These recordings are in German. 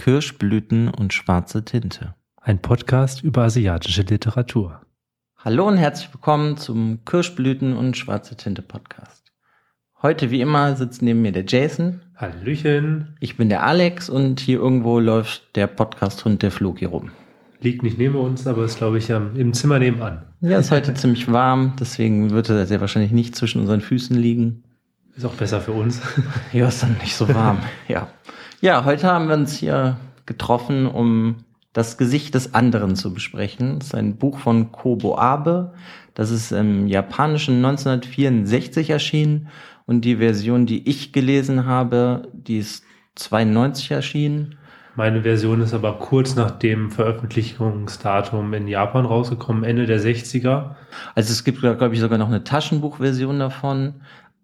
Kirschblüten und schwarze Tinte. Ein Podcast über asiatische Literatur. Hallo und herzlich willkommen zum Kirschblüten und schwarze Tinte Podcast. Heute wie immer sitzt neben mir der Jason. Hallöchen. Ich bin der Alex und hier irgendwo läuft der Podcast-Hund der Floki rum. Liegt nicht neben uns, aber ist, glaube ich, im Zimmer nebenan. Ja, ist heute ziemlich warm, deswegen wird er sehr wahrscheinlich nicht zwischen unseren Füßen liegen. Ist auch besser für uns. Ja, ist dann nicht so warm. ja. Ja, heute haben wir uns hier getroffen, um das Gesicht des anderen zu besprechen. Das ist ein Buch von Kobo Abe. Das ist im japanischen 1964 erschienen und die Version, die ich gelesen habe, die ist 92 erschienen. Meine Version ist aber kurz nach dem Veröffentlichungsdatum in Japan rausgekommen, Ende der 60er. Also es gibt, glaube ich, sogar noch eine Taschenbuchversion davon.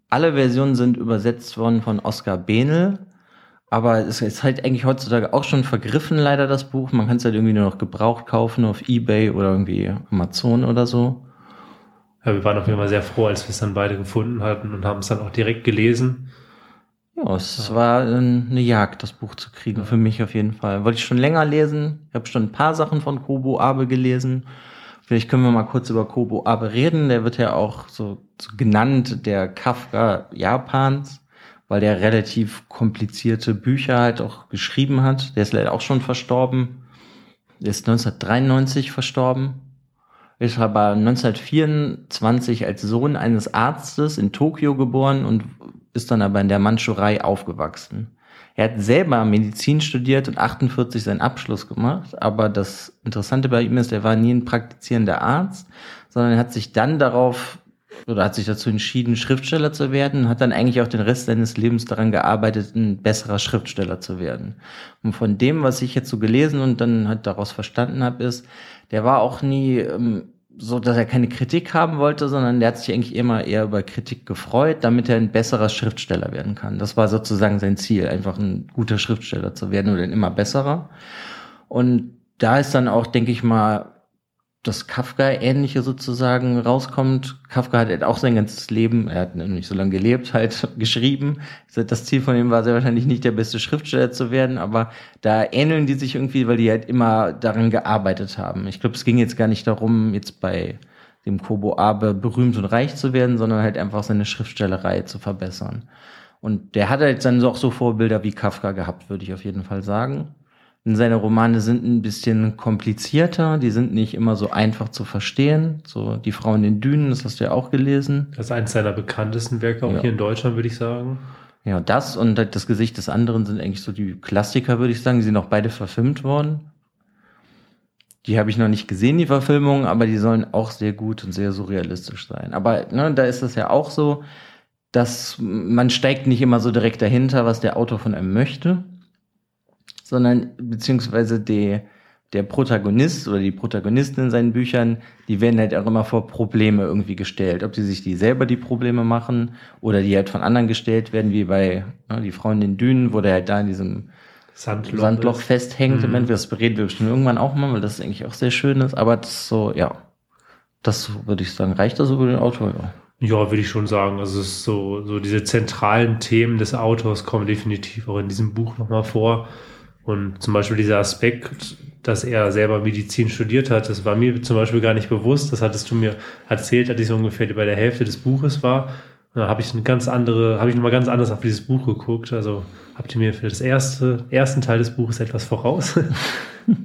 Alle Versionen sind übersetzt worden von Oskar Behnel. Aber es ist halt eigentlich heutzutage auch schon vergriffen, leider das Buch. Man kann es halt irgendwie nur noch gebraucht kaufen auf Ebay oder irgendwie Amazon oder so. Ja, wir waren auf jeden Fall sehr froh, als wir es dann beide gefunden hatten und haben es dann auch direkt gelesen. Ja, es ja. war eine Jagd, das Buch zu kriegen, ja. für mich auf jeden Fall. Wollte ich schon länger lesen. Ich habe schon ein paar Sachen von Kobo Abe gelesen. Vielleicht können wir mal kurz über Kobo Abe reden. Der wird ja auch so, so genannt, der Kafka Japans weil der relativ komplizierte Bücher halt auch geschrieben hat. Der ist leider auch schon verstorben. Der ist 1993 verstorben. Ist aber 1924 als Sohn eines Arztes in Tokio geboren und ist dann aber in der Mandschurei aufgewachsen. Er hat selber Medizin studiert und 48 seinen Abschluss gemacht, aber das Interessante bei ihm ist, er war nie ein praktizierender Arzt, sondern er hat sich dann darauf oder hat sich dazu entschieden, Schriftsteller zu werden, hat dann eigentlich auch den Rest seines Lebens daran gearbeitet, ein besserer Schriftsteller zu werden. Und von dem, was ich jetzt so gelesen und dann halt daraus verstanden habe, ist, der war auch nie ähm, so, dass er keine Kritik haben wollte, sondern der hat sich eigentlich immer eher über Kritik gefreut, damit er ein besserer Schriftsteller werden kann. Das war sozusagen sein Ziel, einfach ein guter Schriftsteller zu werden oder ein immer besserer. Und da ist dann auch, denke ich mal, das Kafka-ähnliche sozusagen rauskommt. Kafka hat halt auch sein ganzes Leben, er hat nicht so lange gelebt, halt geschrieben. Das Ziel von ihm war sehr wahrscheinlich nicht der beste Schriftsteller zu werden, aber da ähneln die sich irgendwie, weil die halt immer daran gearbeitet haben. Ich glaube, es ging jetzt gar nicht darum, jetzt bei dem Kobo Abe berühmt und reich zu werden, sondern halt einfach seine Schriftstellerei zu verbessern. Und der hat halt dann auch so Vorbilder wie Kafka gehabt, würde ich auf jeden Fall sagen. Seine Romane sind ein bisschen komplizierter, die sind nicht immer so einfach zu verstehen. So Die Frau in den Dünen, das hast du ja auch gelesen. Das ist eines seiner bekanntesten Werke, auch ja. hier in Deutschland, würde ich sagen. Ja, das und das Gesicht des anderen sind eigentlich so die Klassiker, würde ich sagen. Die sind auch beide verfilmt worden. Die habe ich noch nicht gesehen, die Verfilmung, aber die sollen auch sehr gut und sehr surrealistisch sein. Aber ne, da ist es ja auch so, dass man steigt nicht immer so direkt dahinter, was der Autor von einem möchte sondern beziehungsweise die, der Protagonist oder die Protagonisten in seinen Büchern, die werden halt auch immer vor Probleme irgendwie gestellt. Ob die sich die selber die Probleme machen oder die halt von anderen gestellt werden, wie bei ne, die Frau in den Dünen, wo der halt da in diesem Sandloch, Sandloch festhängt. Mhm. Das bereden wir bestimmt irgendwann auch mal, weil das eigentlich auch sehr schön ist. Aber das so, ja, das würde ich sagen, reicht das über den Autor, ja. Ja, würde ich schon sagen. Also es ist so, so diese zentralen Themen des Autors kommen definitiv auch in diesem Buch nochmal vor. Und zum Beispiel dieser Aspekt, dass er selber Medizin studiert hat, das war mir zum Beispiel gar nicht bewusst. Das hattest du mir erzählt, als ich so ungefähr bei der Hälfte des Buches war. Da habe ich eine ganz andere, habe ich nochmal ganz anders auf dieses Buch geguckt. Also habt ihr mir für das erste, ersten Teil des Buches etwas voraus? ja.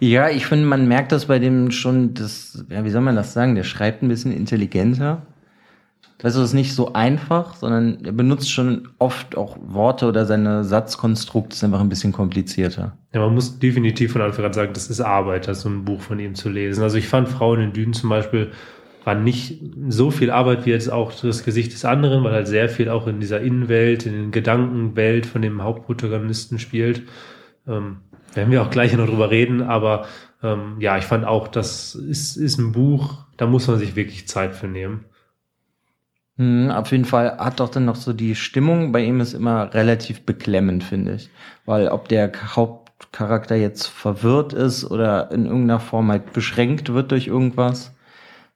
ja, ich finde, man merkt das bei dem schon, das, ja, wie soll man das sagen? Der schreibt ein bisschen intelligenter. Also es ist nicht so einfach, sondern er benutzt schon oft auch Worte oder seine Satzkonstrukt ist einfach ein bisschen komplizierter. Ja, man muss definitiv von Anfang an sagen, das ist Arbeit, das so ein Buch von ihm zu lesen. Also ich fand Frauen in Dünen zum Beispiel war nicht so viel Arbeit wie jetzt auch das Gesicht des anderen, weil halt sehr viel auch in dieser Innenwelt, in den Gedankenwelt von dem Hauptprotagonisten spielt. Ähm, werden wir auch gleich noch drüber reden, aber ähm, ja, ich fand auch, das ist, ist ein Buch, da muss man sich wirklich Zeit für nehmen. Hm, auf jeden Fall hat doch dann noch so die Stimmung bei ihm ist immer relativ beklemmend, finde ich. Weil ob der Hauptcharakter jetzt verwirrt ist oder in irgendeiner Form halt beschränkt wird durch irgendwas,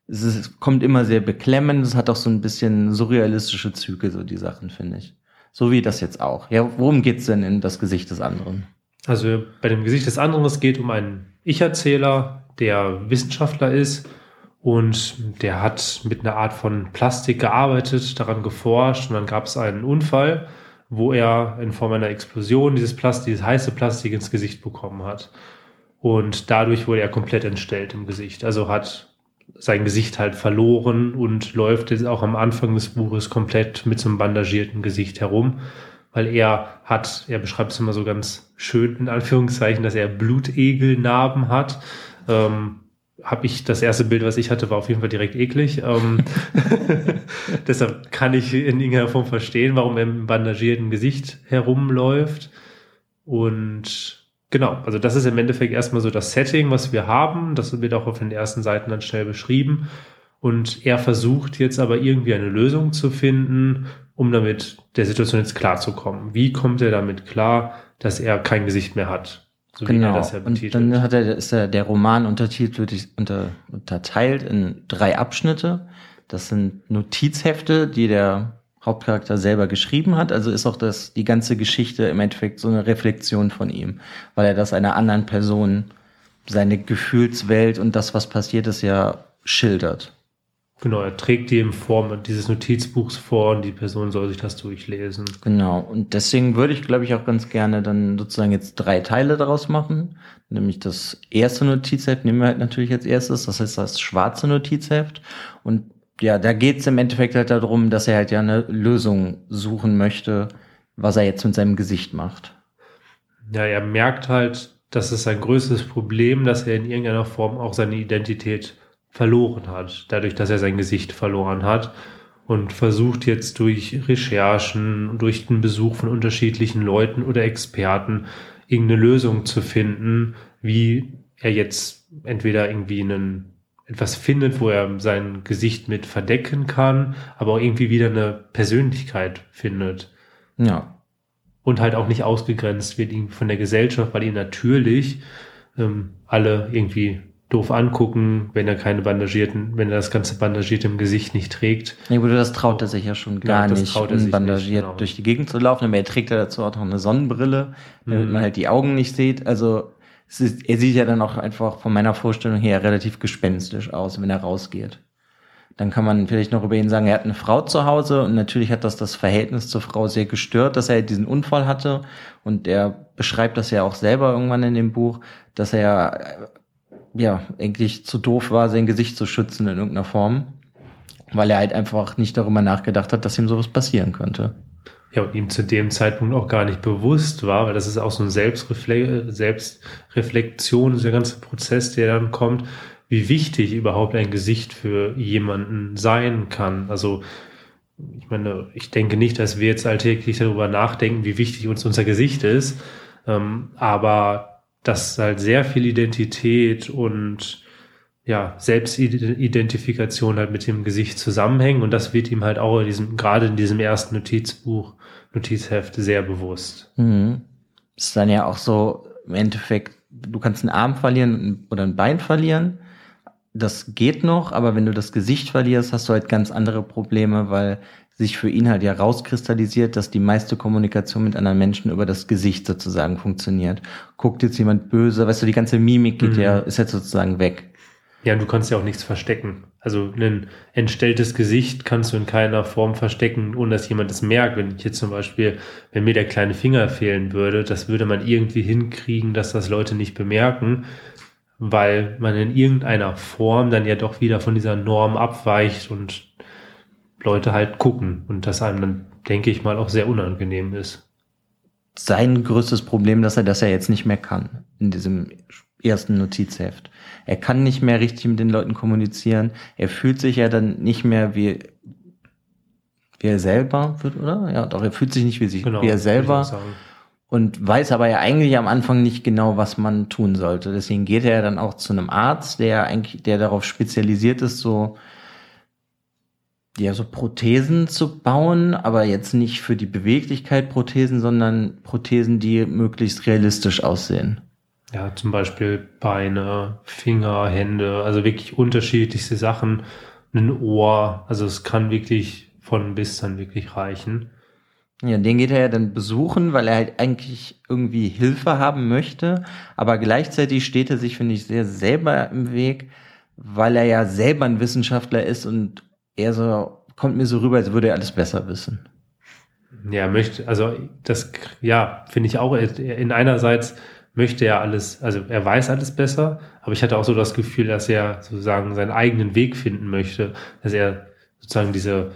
es, ist, kommt immer sehr beklemmend. Es hat auch so ein bisschen surrealistische Züge, so die Sachen, finde ich. So wie das jetzt auch. Ja, worum geht's denn in das Gesicht des anderen? Also bei dem Gesicht des anderen, es geht um einen Ich-Erzähler, der Wissenschaftler ist und der hat mit einer Art von Plastik gearbeitet, daran geforscht und dann gab es einen Unfall, wo er in Form einer Explosion dieses Plastik, dieses heiße Plastik ins Gesicht bekommen hat. Und dadurch wurde er komplett entstellt im Gesicht. Also hat sein Gesicht halt verloren und läuft jetzt auch am Anfang des Buches komplett mit so einem bandagierten Gesicht herum, weil er hat, er beschreibt es immer so ganz schön in Anführungszeichen, dass er Blutegelnarben hat. Ähm, habe ich das erste Bild, was ich hatte, war auf jeden Fall direkt eklig. Ähm, deshalb kann ich in irgendeiner Form verstehen, warum er im bandagierten Gesicht herumläuft. Und Genau, also das ist im Endeffekt erstmal so das Setting, was wir haben. Das wird auch auf den ersten Seiten dann schnell beschrieben. Und er versucht jetzt aber irgendwie eine Lösung zu finden, um damit der Situation jetzt klarzukommen. Wie kommt er damit klar, dass er kein Gesicht mehr hat? So genau. Ja und dann hat er, ist er, der Roman untertitelt, unter, unterteilt in drei Abschnitte. Das sind Notizhefte, die der Hauptcharakter selber geschrieben hat. Also ist auch das, die ganze Geschichte im Endeffekt so eine Reflexion von ihm, weil er das einer anderen Person, seine Gefühlswelt und das, was passiert ist, ja schildert. Genau, er trägt die in Form dieses Notizbuchs vor und die Person soll sich das durchlesen. Genau, und deswegen würde ich, glaube ich, auch ganz gerne dann sozusagen jetzt drei Teile daraus machen. Nämlich das erste Notizheft nehmen wir halt natürlich als erstes, das heißt das schwarze Notizheft. Und ja, da geht's im Endeffekt halt darum, dass er halt ja eine Lösung suchen möchte, was er jetzt mit seinem Gesicht macht. Ja, er merkt halt, dass es sein größtes Problem, dass er in irgendeiner Form auch seine Identität verloren hat, dadurch, dass er sein Gesicht verloren hat und versucht jetzt durch Recherchen, durch den Besuch von unterschiedlichen Leuten oder Experten irgendeine Lösung zu finden, wie er jetzt entweder irgendwie einen etwas findet, wo er sein Gesicht mit verdecken kann, aber auch irgendwie wieder eine Persönlichkeit findet. Ja. Und halt auch nicht ausgegrenzt wird von der Gesellschaft, weil ihn natürlich ähm, alle irgendwie doof angucken, wenn er keine bandagierten, wenn er das ganze bandagiert im Gesicht nicht trägt. Ja gut, das traut er sich ja schon gar ja, nicht, unbandagiert genau. durch die Gegend zu laufen. Aber er trägt ja dazu auch noch eine Sonnenbrille, damit mhm. man halt die Augen nicht sieht. Also ist, er sieht ja dann auch einfach von meiner Vorstellung her relativ gespenstisch aus, wenn er rausgeht. Dann kann man vielleicht noch über ihn sagen, er hat eine Frau zu Hause und natürlich hat das das Verhältnis zur Frau sehr gestört, dass er diesen Unfall hatte und er beschreibt das ja auch selber irgendwann in dem Buch, dass er ja eigentlich zu doof war, sein Gesicht zu schützen in irgendeiner Form, weil er halt einfach nicht darüber nachgedacht hat, dass ihm sowas passieren könnte ja, und ihm zu dem Zeitpunkt auch gar nicht bewusst war, weil das ist auch so ein Selbstrefle Selbstreflexion, der ganze Prozess, der dann kommt, wie wichtig überhaupt ein Gesicht für jemanden sein kann. Also, ich meine, ich denke nicht, dass wir jetzt alltäglich darüber nachdenken, wie wichtig uns unser Gesicht ist, ähm, aber dass halt sehr viel Identität und ja, Selbstidentifikation halt mit dem Gesicht zusammenhängen und das wird ihm halt auch in diesem, gerade in diesem ersten Notizbuch, Notizheft sehr bewusst. Mhm. Ist dann ja auch so, im Endeffekt, du kannst einen Arm verlieren oder ein Bein verlieren. Das geht noch, aber wenn du das Gesicht verlierst, hast du halt ganz andere Probleme, weil sich für ihn halt ja rauskristallisiert, dass die meiste Kommunikation mit anderen Menschen über das Gesicht sozusagen funktioniert. Guckt jetzt jemand böse, weißt du, die ganze Mimik geht mhm. ja, ist jetzt sozusagen weg. Ja, du kannst ja auch nichts verstecken. Also ein entstelltes Gesicht kannst du in keiner Form verstecken, ohne dass jemand es merkt. Wenn ich jetzt zum Beispiel, wenn mir der kleine Finger fehlen würde, das würde man irgendwie hinkriegen, dass das Leute nicht bemerken, weil man in irgendeiner Form dann ja doch wieder von dieser Norm abweicht und Leute halt gucken und das einem dann, denke ich mal, auch sehr unangenehm ist. Sein größtes Problem, dass er das ja jetzt nicht mehr kann in diesem ersten Notizheft. Er kann nicht mehr richtig mit den Leuten kommunizieren. Er fühlt sich ja dann nicht mehr wie, wie er selber wird, oder? Ja, doch, er fühlt sich nicht wie, sich, genau, wie er selber. Und weiß aber ja eigentlich am Anfang nicht genau, was man tun sollte. Deswegen geht er dann auch zu einem Arzt, der eigentlich, der darauf spezialisiert ist, so, ja, so Prothesen zu bauen, aber jetzt nicht für die Beweglichkeit Prothesen, sondern Prothesen, die möglichst realistisch aussehen. Ja, zum Beispiel Beine, Finger, Hände, also wirklich unterschiedlichste Sachen. Ein Ohr, also es kann wirklich von bis dann wirklich reichen. Ja, den geht er ja dann besuchen, weil er halt eigentlich irgendwie Hilfe haben möchte. Aber gleichzeitig steht er sich, finde ich, sehr selber im Weg, weil er ja selber ein Wissenschaftler ist und er so, kommt mir so rüber, als würde er alles besser wissen. Ja, möchte, also das, ja, finde ich auch, in einerseits möchte er alles, also er weiß alles besser, aber ich hatte auch so das Gefühl, dass er sozusagen seinen eigenen Weg finden möchte, dass er sozusagen diese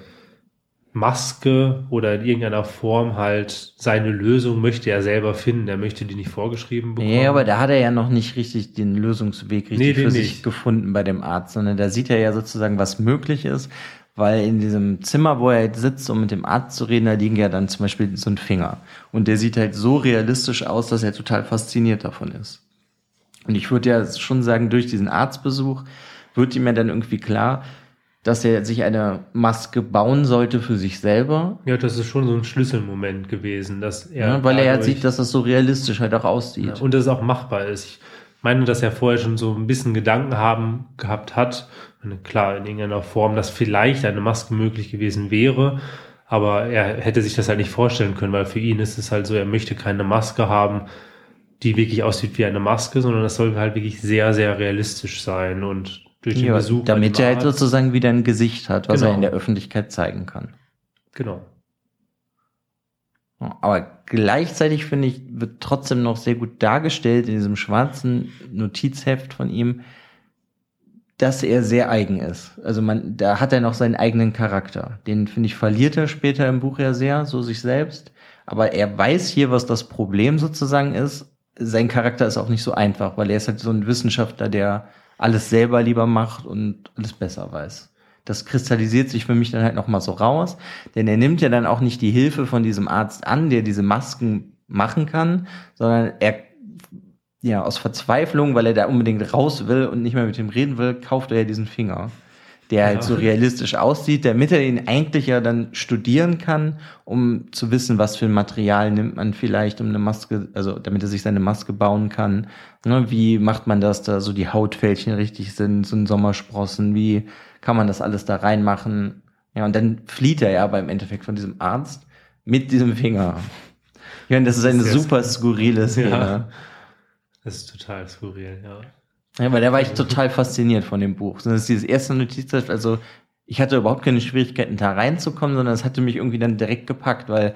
Maske oder in irgendeiner Form halt seine Lösung möchte er selber finden. Er möchte die nicht vorgeschrieben bekommen. Ja, aber da hat er ja noch nicht richtig den Lösungsweg richtig nee, für sich nicht. gefunden bei dem Arzt, sondern da sieht er ja sozusagen, was möglich ist, weil in diesem Zimmer, wo er jetzt sitzt, um mit dem Arzt zu reden, da liegen ja dann zum Beispiel so ein Finger. Und der sieht halt so realistisch aus, dass er total fasziniert davon ist. Und ich würde ja schon sagen, durch diesen Arztbesuch wird ihm ja dann irgendwie klar, dass er sich eine Maske bauen sollte für sich selber. Ja, das ist schon so ein Schlüsselmoment gewesen, dass er. Ja, weil er ja sieht, dass das so realistisch halt auch aussieht. Ja, und dass es auch machbar ist. Ich meine, dass er vorher schon so ein bisschen Gedanken haben gehabt hat, klar, in irgendeiner Form, dass vielleicht eine Maske möglich gewesen wäre, aber er hätte sich das halt nicht vorstellen können, weil für ihn ist es halt so, er möchte keine Maske haben, die wirklich aussieht wie eine Maske, sondern das soll halt wirklich sehr, sehr realistisch sein und durch den ja, Besuch. Damit er halt sozusagen wieder ein Gesicht hat, was genau. er in der Öffentlichkeit zeigen kann. Genau. Aber gleichzeitig finde ich, wird trotzdem noch sehr gut dargestellt in diesem schwarzen Notizheft von ihm, dass er sehr eigen ist. Also man, da hat er noch seinen eigenen Charakter. Den finde ich verliert er später im Buch ja sehr, so sich selbst. Aber er weiß hier, was das Problem sozusagen ist. Sein Charakter ist auch nicht so einfach, weil er ist halt so ein Wissenschaftler, der alles selber lieber macht und alles besser weiß. Das kristallisiert sich für mich dann halt nochmal so raus, denn er nimmt ja dann auch nicht die Hilfe von diesem Arzt an, der diese Masken machen kann, sondern er, ja, aus Verzweiflung, weil er da unbedingt raus will und nicht mehr mit ihm reden will, kauft er ja diesen Finger der halt so realistisch aussieht, damit er ihn eigentlich ja dann studieren kann, um zu wissen, was für ein Material nimmt man vielleicht, um eine Maske, also damit er sich seine Maske bauen kann. Ne, wie macht man das, da so die Hautfältchen richtig sind, so ein Sommersprossen, wie kann man das alles da reinmachen? Ja, und dann flieht er ja aber im Endeffekt von diesem Arzt mit diesem Finger. Ja, und das ist eine super skurrile Szene. Ja, das ist total skurril, ja. Ja, weil da war ich total fasziniert von dem Buch. Das ist dieses erste Notiz, also ich hatte überhaupt keine Schwierigkeiten, da reinzukommen, sondern es hatte mich irgendwie dann direkt gepackt, weil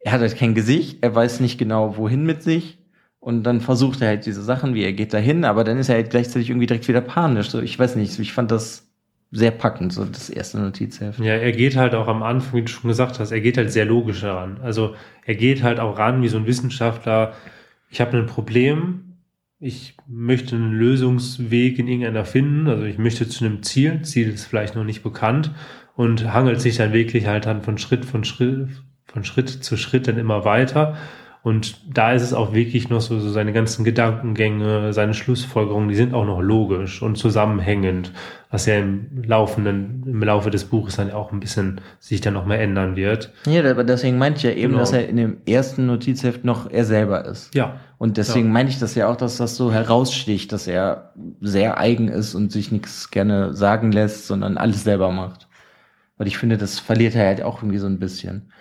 er hat halt kein Gesicht, er weiß nicht genau, wohin mit sich. Und dann versucht er halt diese Sachen, wie er geht dahin, aber dann ist er halt gleichzeitig irgendwie direkt wieder panisch. So, ich weiß nicht, ich fand das sehr packend, so das erste Notizheft. Ja, er geht halt auch am Anfang, wie du schon gesagt hast, er geht halt sehr logisch heran. Also er geht halt auch ran wie so ein Wissenschaftler. Ich habe ein Problem, ich möchte einen Lösungsweg in irgendeiner finden, also ich möchte zu einem Ziel, Ziel ist vielleicht noch nicht bekannt und hangelt sich dann wirklich halt dann von Schritt von Schritt von Schritt zu Schritt dann immer weiter und da ist es auch wirklich noch so, so seine ganzen Gedankengänge, seine Schlussfolgerungen, die sind auch noch logisch und zusammenhängend, was ja im laufenden, im Laufe des Buches dann auch ein bisschen sich dann noch mal ändern wird. Ja, aber deswegen meinte ich ja eben, genau. dass er in dem ersten Notizheft noch er selber ist. Ja. Und deswegen ja. meine ich das ja auch, dass das so heraussticht, dass er sehr eigen ist und sich nichts gerne sagen lässt, sondern alles selber macht. Weil ich finde, das verliert er halt auch irgendwie so ein bisschen.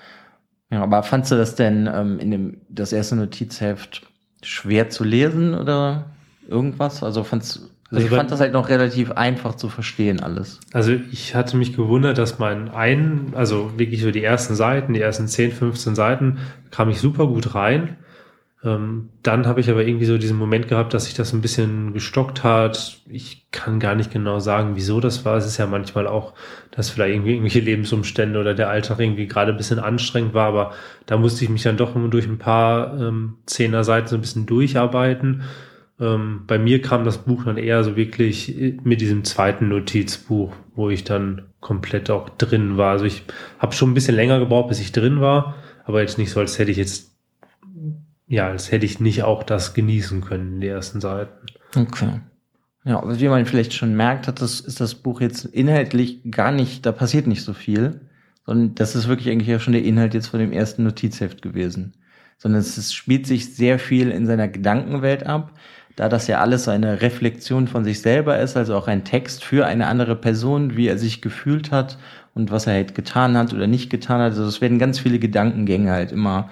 Ja, aber fandst du das denn ähm, in dem das erste Notizheft schwer zu lesen oder irgendwas? Also fandst also, also ich fand das halt noch relativ einfach zu verstehen alles. Also ich hatte mich gewundert, dass mein ein, also wirklich so die ersten Seiten, die ersten 10, 15 Seiten, kam ich super gut rein. Ähm, dann habe ich aber irgendwie so diesen Moment gehabt, dass sich das ein bisschen gestockt hat. Ich kann gar nicht genau sagen, wieso das war. Es ist ja manchmal auch, dass vielleicht irgendwie irgendwelche Lebensumstände oder der Alltag irgendwie gerade ein bisschen anstrengend war, aber da musste ich mich dann doch immer durch ein paar ähm, Zehner-Seiten so ein bisschen durcharbeiten. Ähm, bei mir kam das Buch dann eher so wirklich mit diesem zweiten Notizbuch, wo ich dann komplett auch drin war. Also ich habe schon ein bisschen länger gebraucht, bis ich drin war, aber jetzt nicht so, als hätte ich jetzt ja, als hätte ich nicht auch das genießen können den ersten Seiten. Okay. Ja, aber wie man vielleicht schon merkt, hat das, ist das Buch jetzt inhaltlich gar nicht, da passiert nicht so viel, sondern das ist wirklich eigentlich ja schon der Inhalt jetzt von dem ersten Notizheft gewesen. Sondern es, es spielt sich sehr viel in seiner Gedankenwelt ab. da das ja alles eine Reflexion von sich selber ist, also auch ein Text für eine andere Person, wie er sich gefühlt hat und was er halt getan hat oder nicht getan hat. Also es werden ganz viele Gedankengänge halt immer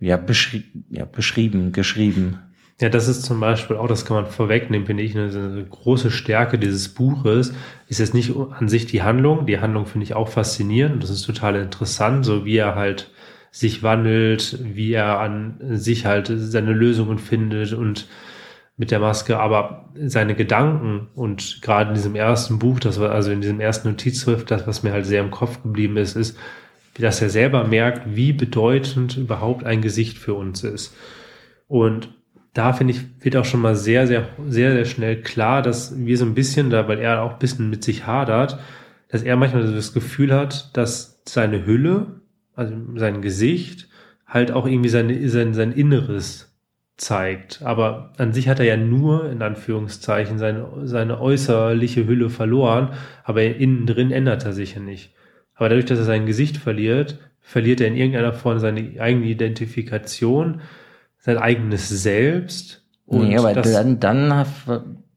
ja, beschri ja, beschrieben, geschrieben. Ja, das ist zum Beispiel auch, das kann man vorwegnehmen, finde ich, eine, eine große Stärke dieses Buches. Ist jetzt nicht an sich die Handlung. Die Handlung finde ich auch faszinierend. Das ist total interessant, so wie er halt sich wandelt, wie er an sich halt seine Lösungen findet und mit der Maske, aber seine Gedanken und gerade in diesem ersten Buch, das war also in diesem ersten Notizheft, das, was mir halt sehr im Kopf geblieben ist, ist, dass er selber merkt, wie bedeutend überhaupt ein Gesicht für uns ist. Und da finde ich, wird auch schon mal sehr, sehr, sehr, sehr schnell klar, dass wir so ein bisschen da, weil er auch ein bisschen mit sich hadert, dass er manchmal das Gefühl hat, dass seine Hülle, also sein Gesicht, halt auch irgendwie seine, sein, sein Inneres zeigt. Aber an sich hat er ja nur, in Anführungszeichen, seine, seine äußerliche Hülle verloren, aber innen drin ändert er sich ja nicht. Aber dadurch, dass er sein Gesicht verliert, verliert er in irgendeiner Form seine eigene Identifikation, sein eigenes Selbst. Und nee, aber dann, dann,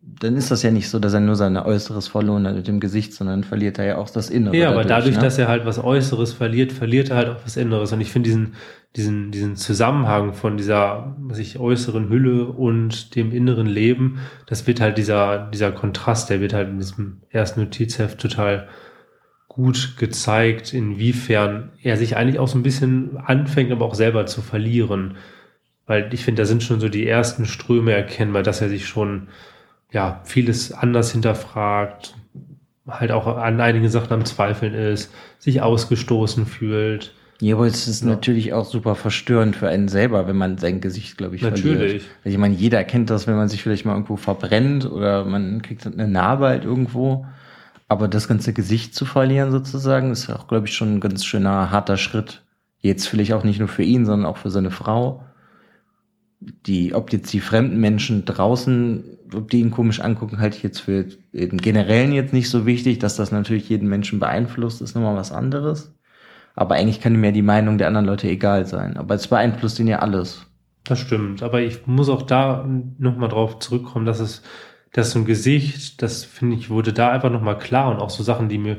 dann ist das ja nicht so, dass er nur sein Äußeres verloren hat mit dem Gesicht, sondern verliert er ja auch das Innere. Ja, aber dadurch, ne? dass er halt was Äußeres verliert, verliert er halt auch was Inneres. Und ich finde diesen, diesen, diesen Zusammenhang von dieser, was ich, äußeren Hülle und dem inneren Leben, das wird halt dieser, dieser Kontrast, der wird halt in diesem ersten Notizheft total gut gezeigt, inwiefern er sich eigentlich auch so ein bisschen anfängt, aber auch selber zu verlieren. Weil ich finde, da sind schon so die ersten Ströme erkennbar, dass er sich schon, ja, vieles anders hinterfragt, halt auch an einigen Sachen am Zweifeln ist, sich ausgestoßen fühlt. Ja, aber es ist ja. natürlich auch super verstörend für einen selber, wenn man sein Gesicht, glaube ich, natürlich. verliert. Also ich meine, jeder kennt das, wenn man sich vielleicht mal irgendwo verbrennt oder man kriegt eine Narbe halt irgendwo. Aber das ganze Gesicht zu verlieren sozusagen, ist auch, glaube ich, schon ein ganz schöner, harter Schritt. Jetzt vielleicht auch nicht nur für ihn, sondern auch für seine Frau. Die, ob jetzt die fremden Menschen draußen, ob die ihn komisch angucken, halte ich jetzt für den Generellen jetzt nicht so wichtig, dass das natürlich jeden Menschen beeinflusst, ist nochmal was anderes. Aber eigentlich kann ihm ja die Meinung der anderen Leute egal sein. Aber es beeinflusst ihn ja alles. Das stimmt. Aber ich muss auch da nochmal drauf zurückkommen, dass es dass so ein Gesicht, das finde ich, wurde da einfach nochmal klar und auch so Sachen, die mir,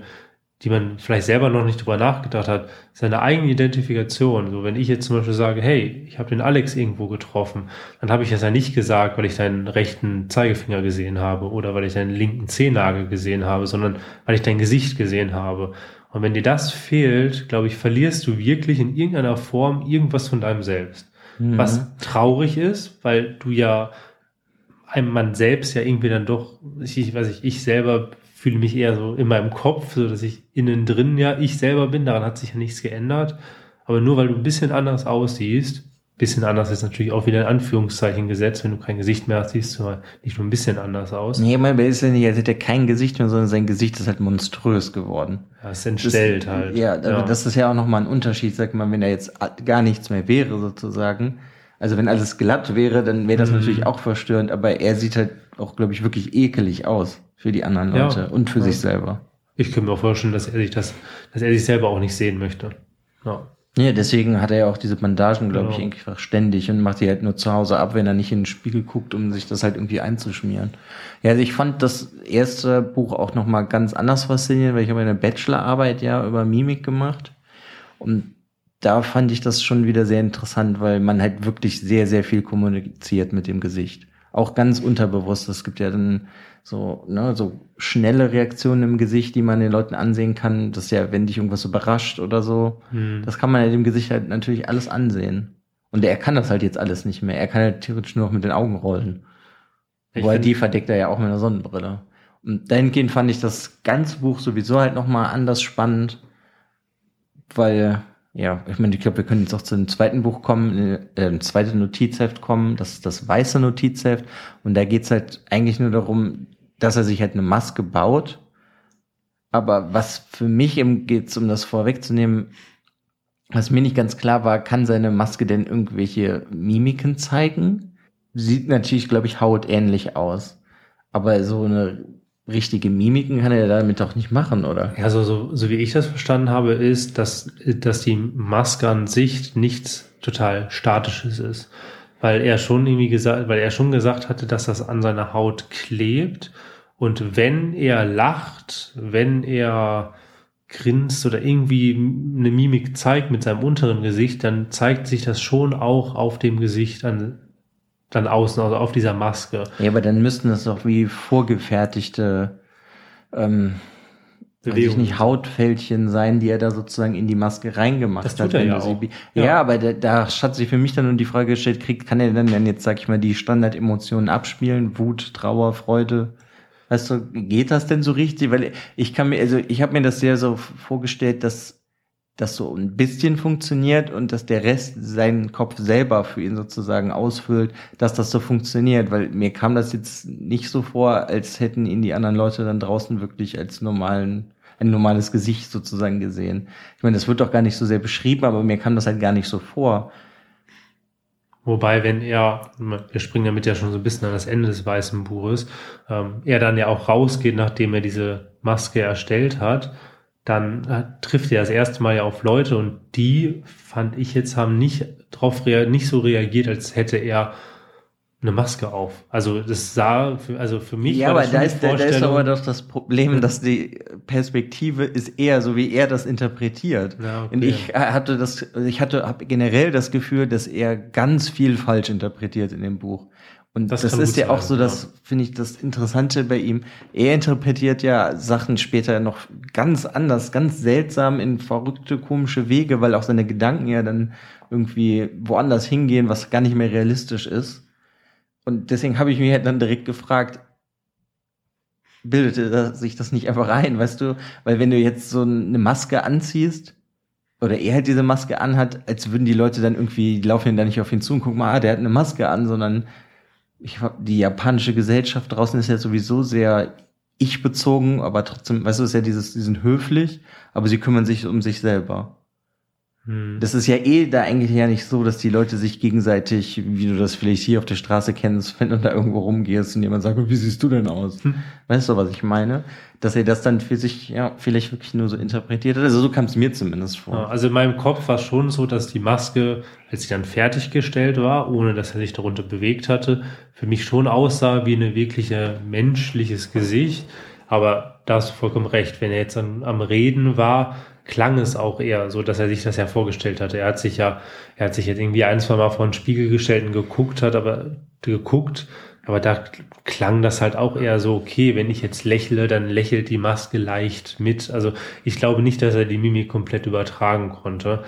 die man vielleicht selber noch nicht drüber nachgedacht hat, seine eigene Identifikation. So, wenn ich jetzt zum Beispiel sage, hey, ich habe den Alex irgendwo getroffen, dann habe ich das ja nicht gesagt, weil ich deinen rechten Zeigefinger gesehen habe oder weil ich deinen linken Zehennagel gesehen habe, sondern weil ich dein Gesicht gesehen habe. Und wenn dir das fehlt, glaube ich, verlierst du wirklich in irgendeiner Form irgendwas von deinem Selbst. Mhm. Was traurig ist, weil du ja einem man selbst ja irgendwie dann doch, ich weiß nicht, ich selber fühle mich eher so in meinem Kopf, so dass ich innen drin ja ich selber bin, daran hat sich ja nichts geändert. Aber nur weil du ein bisschen anders aussiehst, bisschen anders ist natürlich auch wieder in Anführungszeichen gesetzt, wenn du kein Gesicht mehr hast, siehst du nicht nur ein bisschen anders aus. Nee, man ist ja nicht, als hätte er kein Gesicht mehr, sondern sein Gesicht ist halt monströs geworden. Ja, es entstellt das, halt. Ja, ja, das ist ja auch nochmal ein Unterschied, sag mal, wenn er jetzt gar nichts mehr wäre sozusagen, also wenn alles glatt wäre, dann wäre das mhm. natürlich auch verstörend, aber er sieht halt auch, glaube ich, wirklich ekelig aus für die anderen Leute ja. und für ja. sich selber. Ich könnte mir auch vorstellen, dass er sich das, dass er sich selber auch nicht sehen möchte. Ja. Ja, deswegen hat er ja auch diese Bandagen, glaube genau. ich, einfach ständig und macht die halt nur zu Hause ab, wenn er nicht in den Spiegel guckt, um sich das halt irgendwie einzuschmieren. Ja, also ich fand das erste Buch auch nochmal ganz anders faszinierend, weil ich habe eine Bachelorarbeit ja über Mimik gemacht und da fand ich das schon wieder sehr interessant, weil man halt wirklich sehr, sehr viel kommuniziert mit dem Gesicht. Auch ganz unterbewusst. Es gibt ja dann so, ne, so schnelle Reaktionen im Gesicht, die man den Leuten ansehen kann. Das ist ja, wenn dich irgendwas überrascht oder so. Hm. Das kann man ja dem Gesicht halt natürlich alles ansehen. Und er kann das halt jetzt alles nicht mehr. Er kann halt theoretisch nur noch mit den Augen rollen. Ich Wobei die verdeckt er ja auch mit einer Sonnenbrille. Und dahingehend fand ich das ganze Buch sowieso halt nochmal anders spannend, weil ja, ich meine, ich glaube, wir können jetzt auch zu dem zweiten Buch kommen, äh, ein zweites Notizheft kommen, das ist das weiße Notizheft. Und da geht's halt eigentlich nur darum, dass er sich halt eine Maske baut. Aber was für mich geht's, um das vorwegzunehmen, was mir nicht ganz klar war, kann seine Maske denn irgendwelche Mimiken zeigen? Sieht natürlich, glaube ich, hautähnlich aus. Aber so eine richtige Mimiken kann er damit doch nicht machen, oder? Ja, so, so, so wie ich das verstanden habe, ist, dass, dass die Maske an sich nichts total Statisches ist. weil er schon irgendwie gesagt, weil er schon gesagt hatte, dass das an seiner Haut klebt. Und wenn er lacht, wenn er grinst oder irgendwie eine Mimik zeigt mit seinem unteren Gesicht, dann zeigt sich das schon auch auf dem Gesicht an, dann außen, also auf dieser Maske. Ja, aber dann müssten das doch wie vorgefertigte ähm, ich nicht, Hautfältchen sein, die er da sozusagen in die Maske reingemacht Das hat. tut er wenn ja auch. Ja. Ja, aber da, da hat sich für mich dann nur die Frage gestellt, kriegt, kann er dann, dann jetzt, sag ich mal, die Standardemotionen abspielen? Wut, Trauer, Freude? Weißt du, geht das denn so richtig? Weil ich kann mir, also ich habe mir das sehr so vorgestellt, dass das so ein bisschen funktioniert und dass der Rest seinen Kopf selber für ihn sozusagen ausfüllt, dass das so funktioniert, weil mir kam das jetzt nicht so vor, als hätten ihn die anderen Leute dann draußen wirklich als normalen, ein normales Gesicht sozusagen gesehen. Ich meine, das wird doch gar nicht so sehr beschrieben, aber mir kam das halt gar nicht so vor. Wobei, wenn er, wir springen damit ja schon so ein bisschen an das Ende des Weißen Buches, ähm, er dann ja auch rausgeht, nachdem er diese Maske erstellt hat, dann äh, trifft er das erste Mal ja auf Leute und die, fand ich jetzt, haben nicht drauf nicht so reagiert, als hätte er eine Maske auf. Also das sah, für, also für mich ja, war aber das da ist, da, da ist aber doch das Problem, dass die Perspektive ist eher so, wie er das interpretiert. Ja, okay. Und ich äh, hatte das, ich hatte generell das Gefühl, dass er ganz viel falsch interpretiert in dem Buch. Und Das das, ist ja auch sein, so, ja. das finde ich das Interessante bei ihm. Er interpretiert ja Sachen später noch ganz anders, ganz seltsam in verrückte, komische Wege, weil auch seine Gedanken ja dann irgendwie woanders hingehen, was gar nicht mehr realistisch ist. Und deswegen habe ich mich halt dann direkt gefragt, bildete das- sich das nicht einfach rein, weißt du? Weil wenn du jetzt so eine Maske anziehst, oder er halt diese Maske anhat, als würden die Leute dann irgendwie, die laufen dann nicht auf ihn zu und gucken mal, ah, der hat eine Maske an, sondern ich, hab- die japanische Gesellschaft draußen ist ja sowieso sehr ich-bezogen, aber trotzdem, weißt du, ist ja dieses, die sind höflich, aber sie kümmern sich um sich selber. Hm. Das ist ja eh da eigentlich ja nicht so, dass die Leute sich gegenseitig, wie du das vielleicht hier auf der Straße kennst, wenn du da irgendwo rumgehst und jemand sagt, wie siehst du denn aus? Hm. Weißt du, was ich meine? Dass er das dann für sich, ja, vielleicht wirklich nur so interpretiert hat. Also so kam es mir zumindest vor. Also in meinem Kopf war es schon so, dass die Maske, als sie dann fertiggestellt war, ohne dass er sich darunter bewegt hatte, für mich schon aussah wie eine wirkliche menschliches Gesicht. Aber da hast du vollkommen recht. Wenn er jetzt am, am Reden war, klang es auch eher so, dass er sich das ja vorgestellt hatte. Er hat sich ja, er hat sich jetzt irgendwie ein, zwei Mal vor den Spiegel gestellt und geguckt hat, aber geguckt, aber da klang das halt auch eher so, okay, wenn ich jetzt lächle, dann lächelt die Maske leicht mit. Also ich glaube nicht, dass er die Mimik komplett übertragen konnte.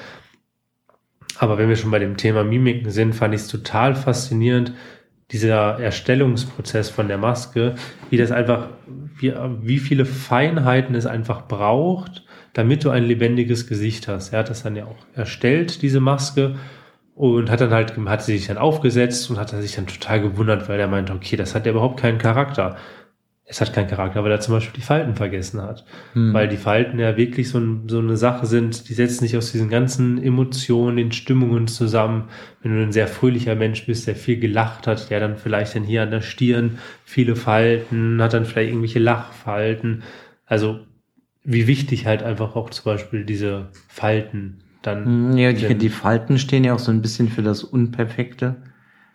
Aber wenn wir schon bei dem Thema Mimiken sind, fand ich es total faszinierend, dieser Erstellungsprozess von der Maske, wie das einfach, wie, wie viele Feinheiten es einfach braucht, damit du ein lebendiges Gesicht hast. Er hat das dann ja auch erstellt, diese Maske, und hat dann halt, hat sie sich dann aufgesetzt und hat sich dann total gewundert, weil er meinte, okay, das hat ja überhaupt keinen Charakter. Es hat keinen Charakter, weil er zum Beispiel die Falten vergessen hat. Hm. Weil die Falten ja wirklich so, ein, so eine Sache sind, die setzen sich aus diesen ganzen Emotionen, den Stimmungen zusammen. Wenn du ein sehr fröhlicher Mensch bist, der viel gelacht hat, der dann vielleicht dann hier an der Stirn viele Falten, hat dann vielleicht irgendwelche Lachfalten. Also wie wichtig halt einfach auch zum Beispiel diese Falten dann. Hm, Ja, die, die Falten stehen ja auch so ein bisschen für das Unperfekte.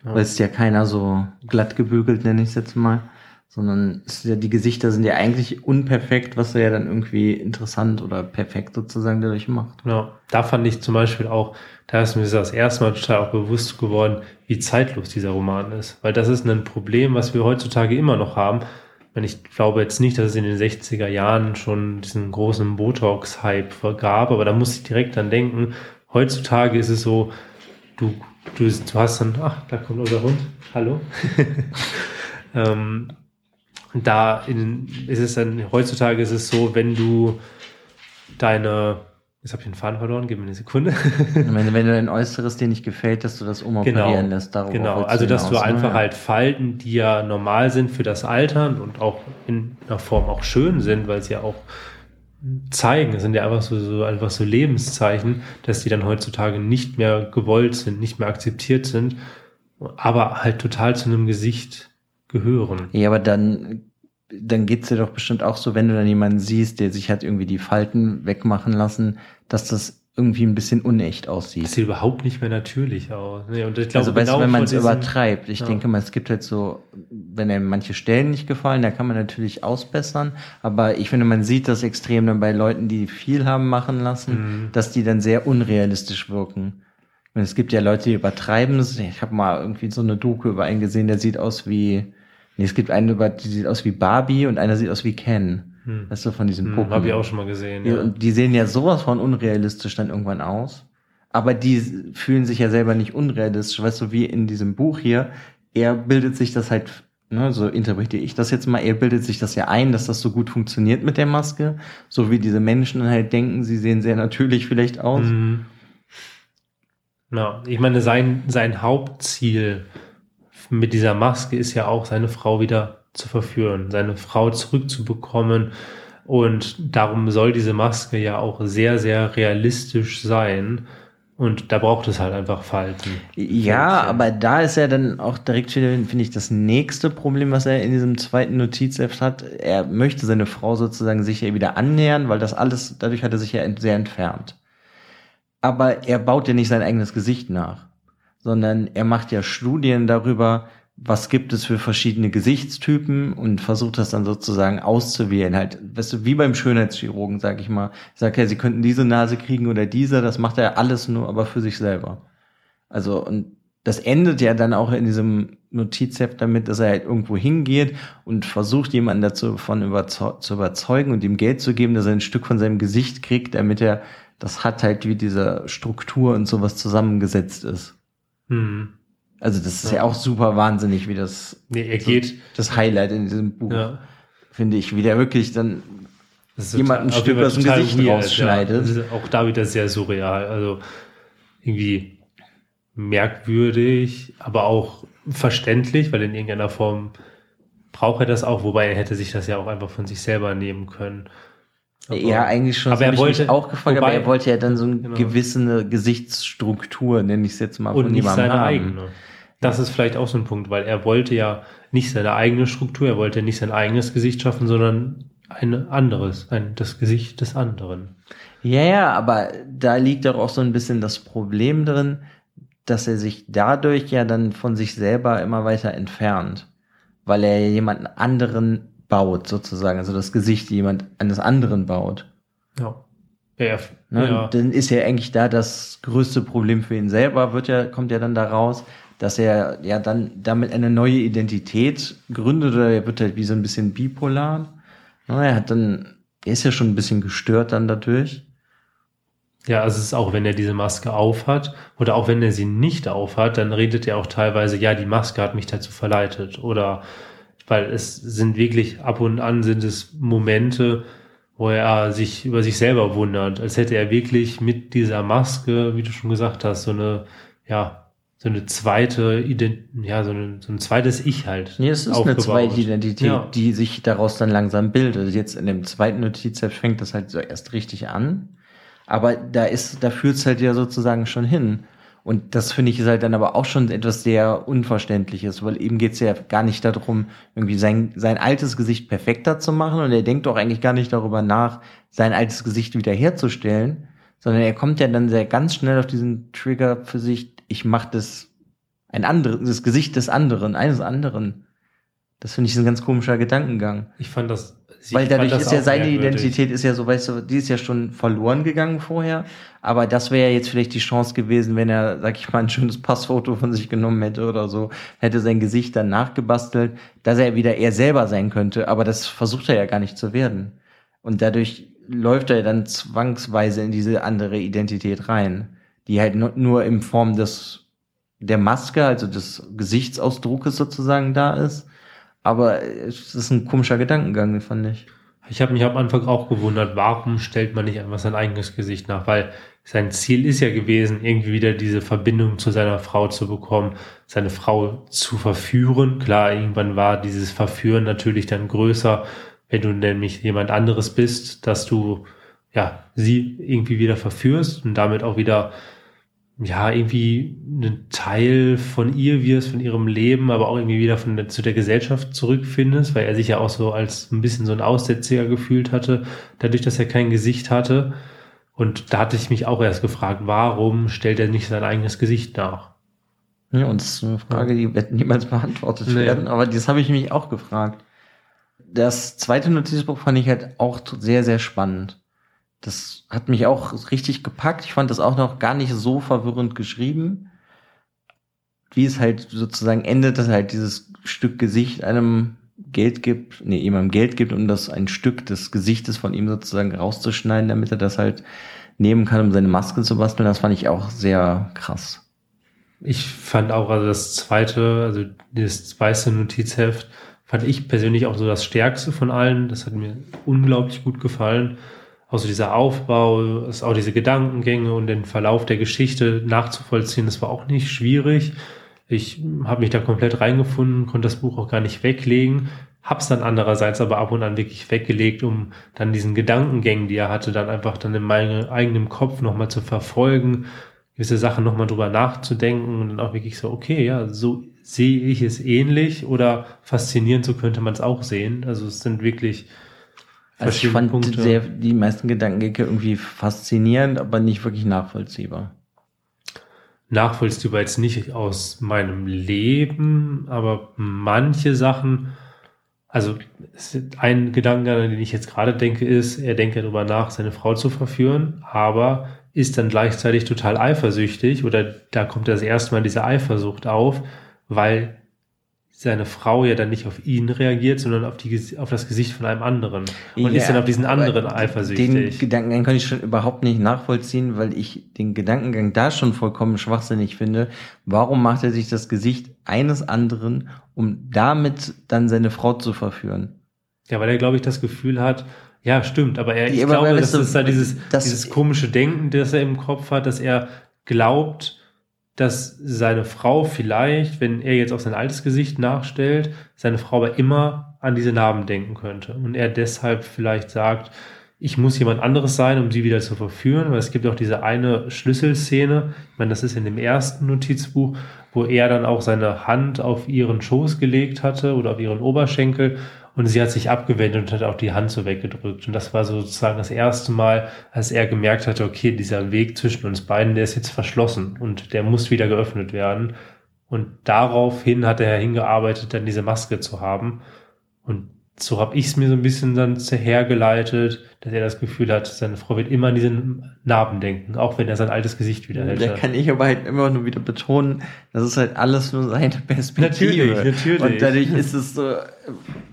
Ja. Weil es ist ja keiner so glatt gebügelt, nenne ich es jetzt mal. Sondern ja, die Gesichter sind ja eigentlich unperfekt, was er ja dann irgendwie interessant oder perfekt sozusagen dadurch macht. Ja, da fand ich zum Beispiel auch, da ist mir das erste Mal total auch bewusst geworden, wie zeitlos dieser Roman ist. Weil das ist ein Problem, was wir heutzutage immer noch haben. Ich meine, Ich glaube jetzt nicht, dass es in den 60er Jahren schon diesen großen Botox-Hype gab, aber da muss ich direkt dran denken. Heutzutage ist es so, du, du, du hast dann, ach, da kommt unser Hund. Hallo. ähm, da in, ist es dann, heutzutage ist es so, wenn du deine, jetzt habe ich den Faden verloren, gib mir eine Sekunde. Meine, wenn du dein Äußeres dir nicht gefällt, dass du das umoperieren lässt, darauf genau. Also, dass du ne? einfach Ja. halt Falten, die ja normal sind für das Altern und auch in einer Form auch schön sind, weil sie ja auch zeigen, es sind ja einfach so, so einfach so Lebenszeichen, dass die dann heutzutage nicht mehr gewollt sind, nicht mehr akzeptiert sind, aber halt total zu einem Gesicht gehören. Ja, aber dann, dann geht's dir doch bestimmt auch so, wenn du dann jemanden siehst, der sich hat irgendwie die Falten wegmachen lassen, dass das irgendwie ein bisschen unecht aussieht. Das sieht überhaupt nicht mehr natürlich aus. Nee, und ich glaube, also weißt du, genau wenn man es übertreibt, ich Ja. denke mal, es gibt halt so, wenn einem manche Stellen nicht gefallen, da kann man natürlich ausbessern, aber ich finde, man sieht das extrem dann bei Leuten, die viel haben machen lassen, Mhm. dass die dann sehr unrealistisch wirken. Meine, es gibt ja Leute, die übertreiben es. Ich habe mal irgendwie so eine Doku über einen gesehen, der sieht aus wie, nee, es gibt über, die sieht aus wie Barbie und einer sieht aus wie Ken. Hm. Weißt du, von diesem Hm, Pokémon. Habe ich auch schon mal gesehen. Ja, Ja. und die sehen ja sowas von unrealistisch dann irgendwann aus. Aber die fühlen sich ja selber nicht unrealistisch. Weißt du, wie in diesem Buch hier, er bildet sich das halt, ne, so interpretiere ich das jetzt mal, er bildet sich das ja ein, dass das so gut funktioniert mit der Maske. So wie diese Menschen halt denken, sie sehen sehr natürlich vielleicht aus. Mhm. Ja, ich meine, sein, sein Hauptziel mit dieser Maske ist ja auch, seine Frau wieder zu verführen, seine Frau zurückzubekommen. Und darum soll diese Maske ja auch sehr, sehr realistisch sein. Und da braucht es halt einfach Falten. Ja, aber da ist ja dann auch direkt wieder, finde ich, das nächste Problem, was er in diesem zweiten Notizheft hat. Er möchte seine Frau sozusagen sich ja wieder annähern, weil das alles, dadurch hat er sich ja sehr entfernt. Aber er baut ja nicht sein eigenes Gesicht nach, sondern er macht ja Studien darüber, was gibt es für verschiedene Gesichtstypen und versucht das dann sozusagen auszuwählen. Halt, weißt du, wie beim Schönheitschirurgen, sag ich mal. Ich sag ja, sie könnten diese Nase kriegen oder diese, das macht er alles nur, aber für sich selber. Also, und das endet ja dann auch in diesem Notizheft damit, dass er halt irgendwo hingeht und versucht, jemanden dazu von überzeu zu überzeugen und ihm Geld zu geben, dass er ein Stück von seinem Gesicht kriegt, damit er das hat halt wie diese Struktur und sowas zusammengesetzt ist. Hm. Also das ist ja, Ja. auch super wahnsinnig, wie das Nee, er geht. das Highlight in diesem Buch, Ja. finde ich, wie der wirklich dann Das ist Jemand ein Stück aus dem Gesicht weird, rausschneidet. Ja. Auch da wieder sehr surreal. Also irgendwie merkwürdig, aber auch verständlich, weil in irgendeiner Form braucht er das auch, wobei er hätte sich das ja auch einfach von sich selber nehmen können. Aber- ja eigentlich schon, aber er wollte- auch gefragt, aber wobei- er wollte ja dann so eine Genau. gewisse Gesichtsstruktur, nenne ich es jetzt mal, und von nicht seine haben. eigene. Das ist vielleicht auch so ein Punkt, weil er wollte ja nicht seine eigene Struktur, er wollte nicht sein eigenes Gesicht schaffen, sondern ein anderes, ein, das Gesicht des anderen. Ja, ja, aber da liegt doch auch so ein bisschen das Problem drin, dass er sich dadurch ja dann von sich selber immer weiter entfernt, weil er jemanden anderen baut, sozusagen, also das Gesicht jemand eines anderen baut. Ja. Ja, ja. Ne? ja. Dann ist ja eigentlich da das größte Problem für ihn selber, wird ja, kommt ja dann daraus, dass er ja dann damit eine neue Identität gründet oder er wird halt wie so ein bisschen bipolar. Ne? Er hat dann, er ist ja schon ein bisschen gestört dann dadurch. Ja, also es ist auch, wenn er diese Maske aufhat oder auch wenn er sie nicht aufhat, dann redet er auch teilweise, ja, die Maske hat mich dazu verleitet oder weil es sind wirklich ab und an sind es Momente, wo er sich über sich selber wundert, als hätte er wirklich mit dieser Maske, wie du schon gesagt hast, so eine, ja, so eine zweite Ident ja, so, eine, so ein zweites Ich halt. Nee, es ist eine aufgebaut. zweite Identität, Ja. die sich daraus dann langsam bildet. Jetzt in dem zweiten Notizheft fängt das halt so erst richtig an. Aber da ist, da führt es halt ja sozusagen schon hin. Und das finde ich ist halt dann aber auch schon etwas sehr Unverständliches, weil eben geht es ja gar nicht darum, irgendwie sein, sein altes Gesicht perfekter zu machen und er denkt doch eigentlich gar nicht darüber nach, sein altes Gesicht wiederherzustellen, sondern er kommt ja dann sehr ganz schnell auf diesen Trigger für sich, ich mache das ein anderes, das Gesicht des anderen, eines anderen. Das finde ich ein ganz komischer Gedankengang. Ich fand das. Weil dadurch ist ja seine. Identität ist ja so, weißt du, die ist ja schon verloren gegangen vorher. Aber das wäre ja jetzt vielleicht die Chance gewesen, wenn er, sag ich mal, ein schönes Passfoto von sich genommen hätte oder so, hätte sein Gesicht dann nachgebastelt, dass er wieder er selber sein könnte. Aber das versucht er ja gar nicht zu werden. Und dadurch läuft er dann zwangsweise in diese andere Identität rein, die halt nur- nur in Form des der Maske, also des Gesichtsausdruckes sozusagen da ist. Aber es ist ein komischer Gedankengang, fand ich. Ich habe mich am Anfang auch gewundert, warum stellt man nicht einfach sein eigenes Gesicht nach? Weil sein Ziel ist ja gewesen, irgendwie wieder diese Verbindung zu seiner Frau zu bekommen, seine Frau zu verführen. Klar, irgendwann war dieses Verführen natürlich dann größer, wenn du nämlich jemand anderes bist, dass du ja sie irgendwie wieder verführst und damit auch wieder ja, irgendwie einen Teil von ihr wirst, von ihrem Leben, aber auch irgendwie wieder von der, zu der Gesellschaft zurückfindest, weil er sich ja auch so als ein bisschen so ein Aussätziger gefühlt hatte, dadurch, dass er kein Gesicht hatte. Und da hatte ich mich auch erst gefragt, warum stellt er nicht sein eigenes Gesicht nach? Ja, und das ist eine Frage, die wird niemals beantwortet nee. werden, aber das habe ich mich auch gefragt. Das zweite Notizbuch fand ich halt auch sehr, sehr spannend. Das hat mich auch richtig gepackt. Ich fand das auch noch gar nicht so verwirrend geschrieben. Wie es halt sozusagen endet, dass halt dieses Stück Gesicht einem Geld gibt, nee, jemandem Geld gibt, um das ein Stück des Gesichtes von ihm sozusagen rauszuschneiden, damit er das halt nehmen kann, um seine Maske zu basteln. Das fand ich auch sehr krass. Ich fand auch, also das zweite, also das weiße Notizheft, fand ich persönlich auch so das stärkste von allen. Das hat mir unglaublich gut gefallen. Auch so dieser Aufbau, auch diese Gedankengänge und den Verlauf der Geschichte nachzuvollziehen, das war auch nicht schwierig. Ich habe mich da komplett reingefunden, konnte das Buch auch gar nicht weglegen, hab's dann andererseits aber ab und an wirklich weggelegt, um dann diesen Gedankengängen, die er hatte, dann einfach dann in meinem eigenen Kopf nochmal zu verfolgen, gewisse Sachen nochmal drüber nachzudenken und dann auch wirklich so, okay, ja, so sehe ich es ähnlich oder faszinierend, so könnte man es auch sehen. Also es sind wirklich also ich fand Punkte. Sehr, die meisten Gedankengänge irgendwie faszinierend, aber nicht wirklich nachvollziehbar nachvollziehbar jetzt nicht aus meinem Leben, aber manche Sachen, also ein Gedanke, an den ich jetzt gerade denke, ist, er denkt ja darüber nach, seine Frau zu verführen, aber ist dann gleichzeitig total eifersüchtig oder da kommt das erste Mal diese Eifersucht auf, weil seine Frau ja dann nicht auf ihn reagiert, sondern auf, die, auf das Gesicht von einem anderen. Und ja, ist dann auf diesen anderen eifersüchtig. Den Gedankengang kann ich schon überhaupt nicht nachvollziehen, weil ich den Gedankengang da schon vollkommen schwachsinnig finde. Warum macht er sich das Gesicht eines anderen, um damit dann seine Frau zu verführen? Ja, weil er, glaube ich, das Gefühl hat, ja, stimmt, aber er, ich ja, glaube, das ist da dieses, dieses komische Denken, das er im Kopf hat, dass er glaubt, dass seine Frau vielleicht, wenn er jetzt auf sein altes Gesicht nachstellt, seine Frau aber immer an diese Narben denken könnte. Und er deshalb vielleicht sagt, ich muss jemand anderes sein, um sie wieder zu verführen, weil es gibt auch diese eine Schlüsselszene, ich meine, das ist in dem ersten Notizbuch, wo er dann auch seine Hand auf ihren Schoß gelegt hatte oder auf ihren Oberschenkel und sie hat sich abgewendet und hat auch die Hand so weggedrückt. Und das war sozusagen das erste Mal, als er gemerkt hatte, okay, dieser Weg zwischen uns beiden, der ist jetzt verschlossen und der muss wieder geöffnet werden. Und daraufhin hat er hingearbeitet, dann diese Maske zu haben. Und so habe ich es mir so ein bisschen dann hergeleitet, dass er das Gefühl hat, seine Frau wird immer an diesen Narben denken, auch wenn er sein altes Gesicht wieder hält. Da kann ich aber halt immer nur wieder betonen, das ist halt alles nur seine Perspektive. Natürlich, natürlich. Und dadurch ist es so,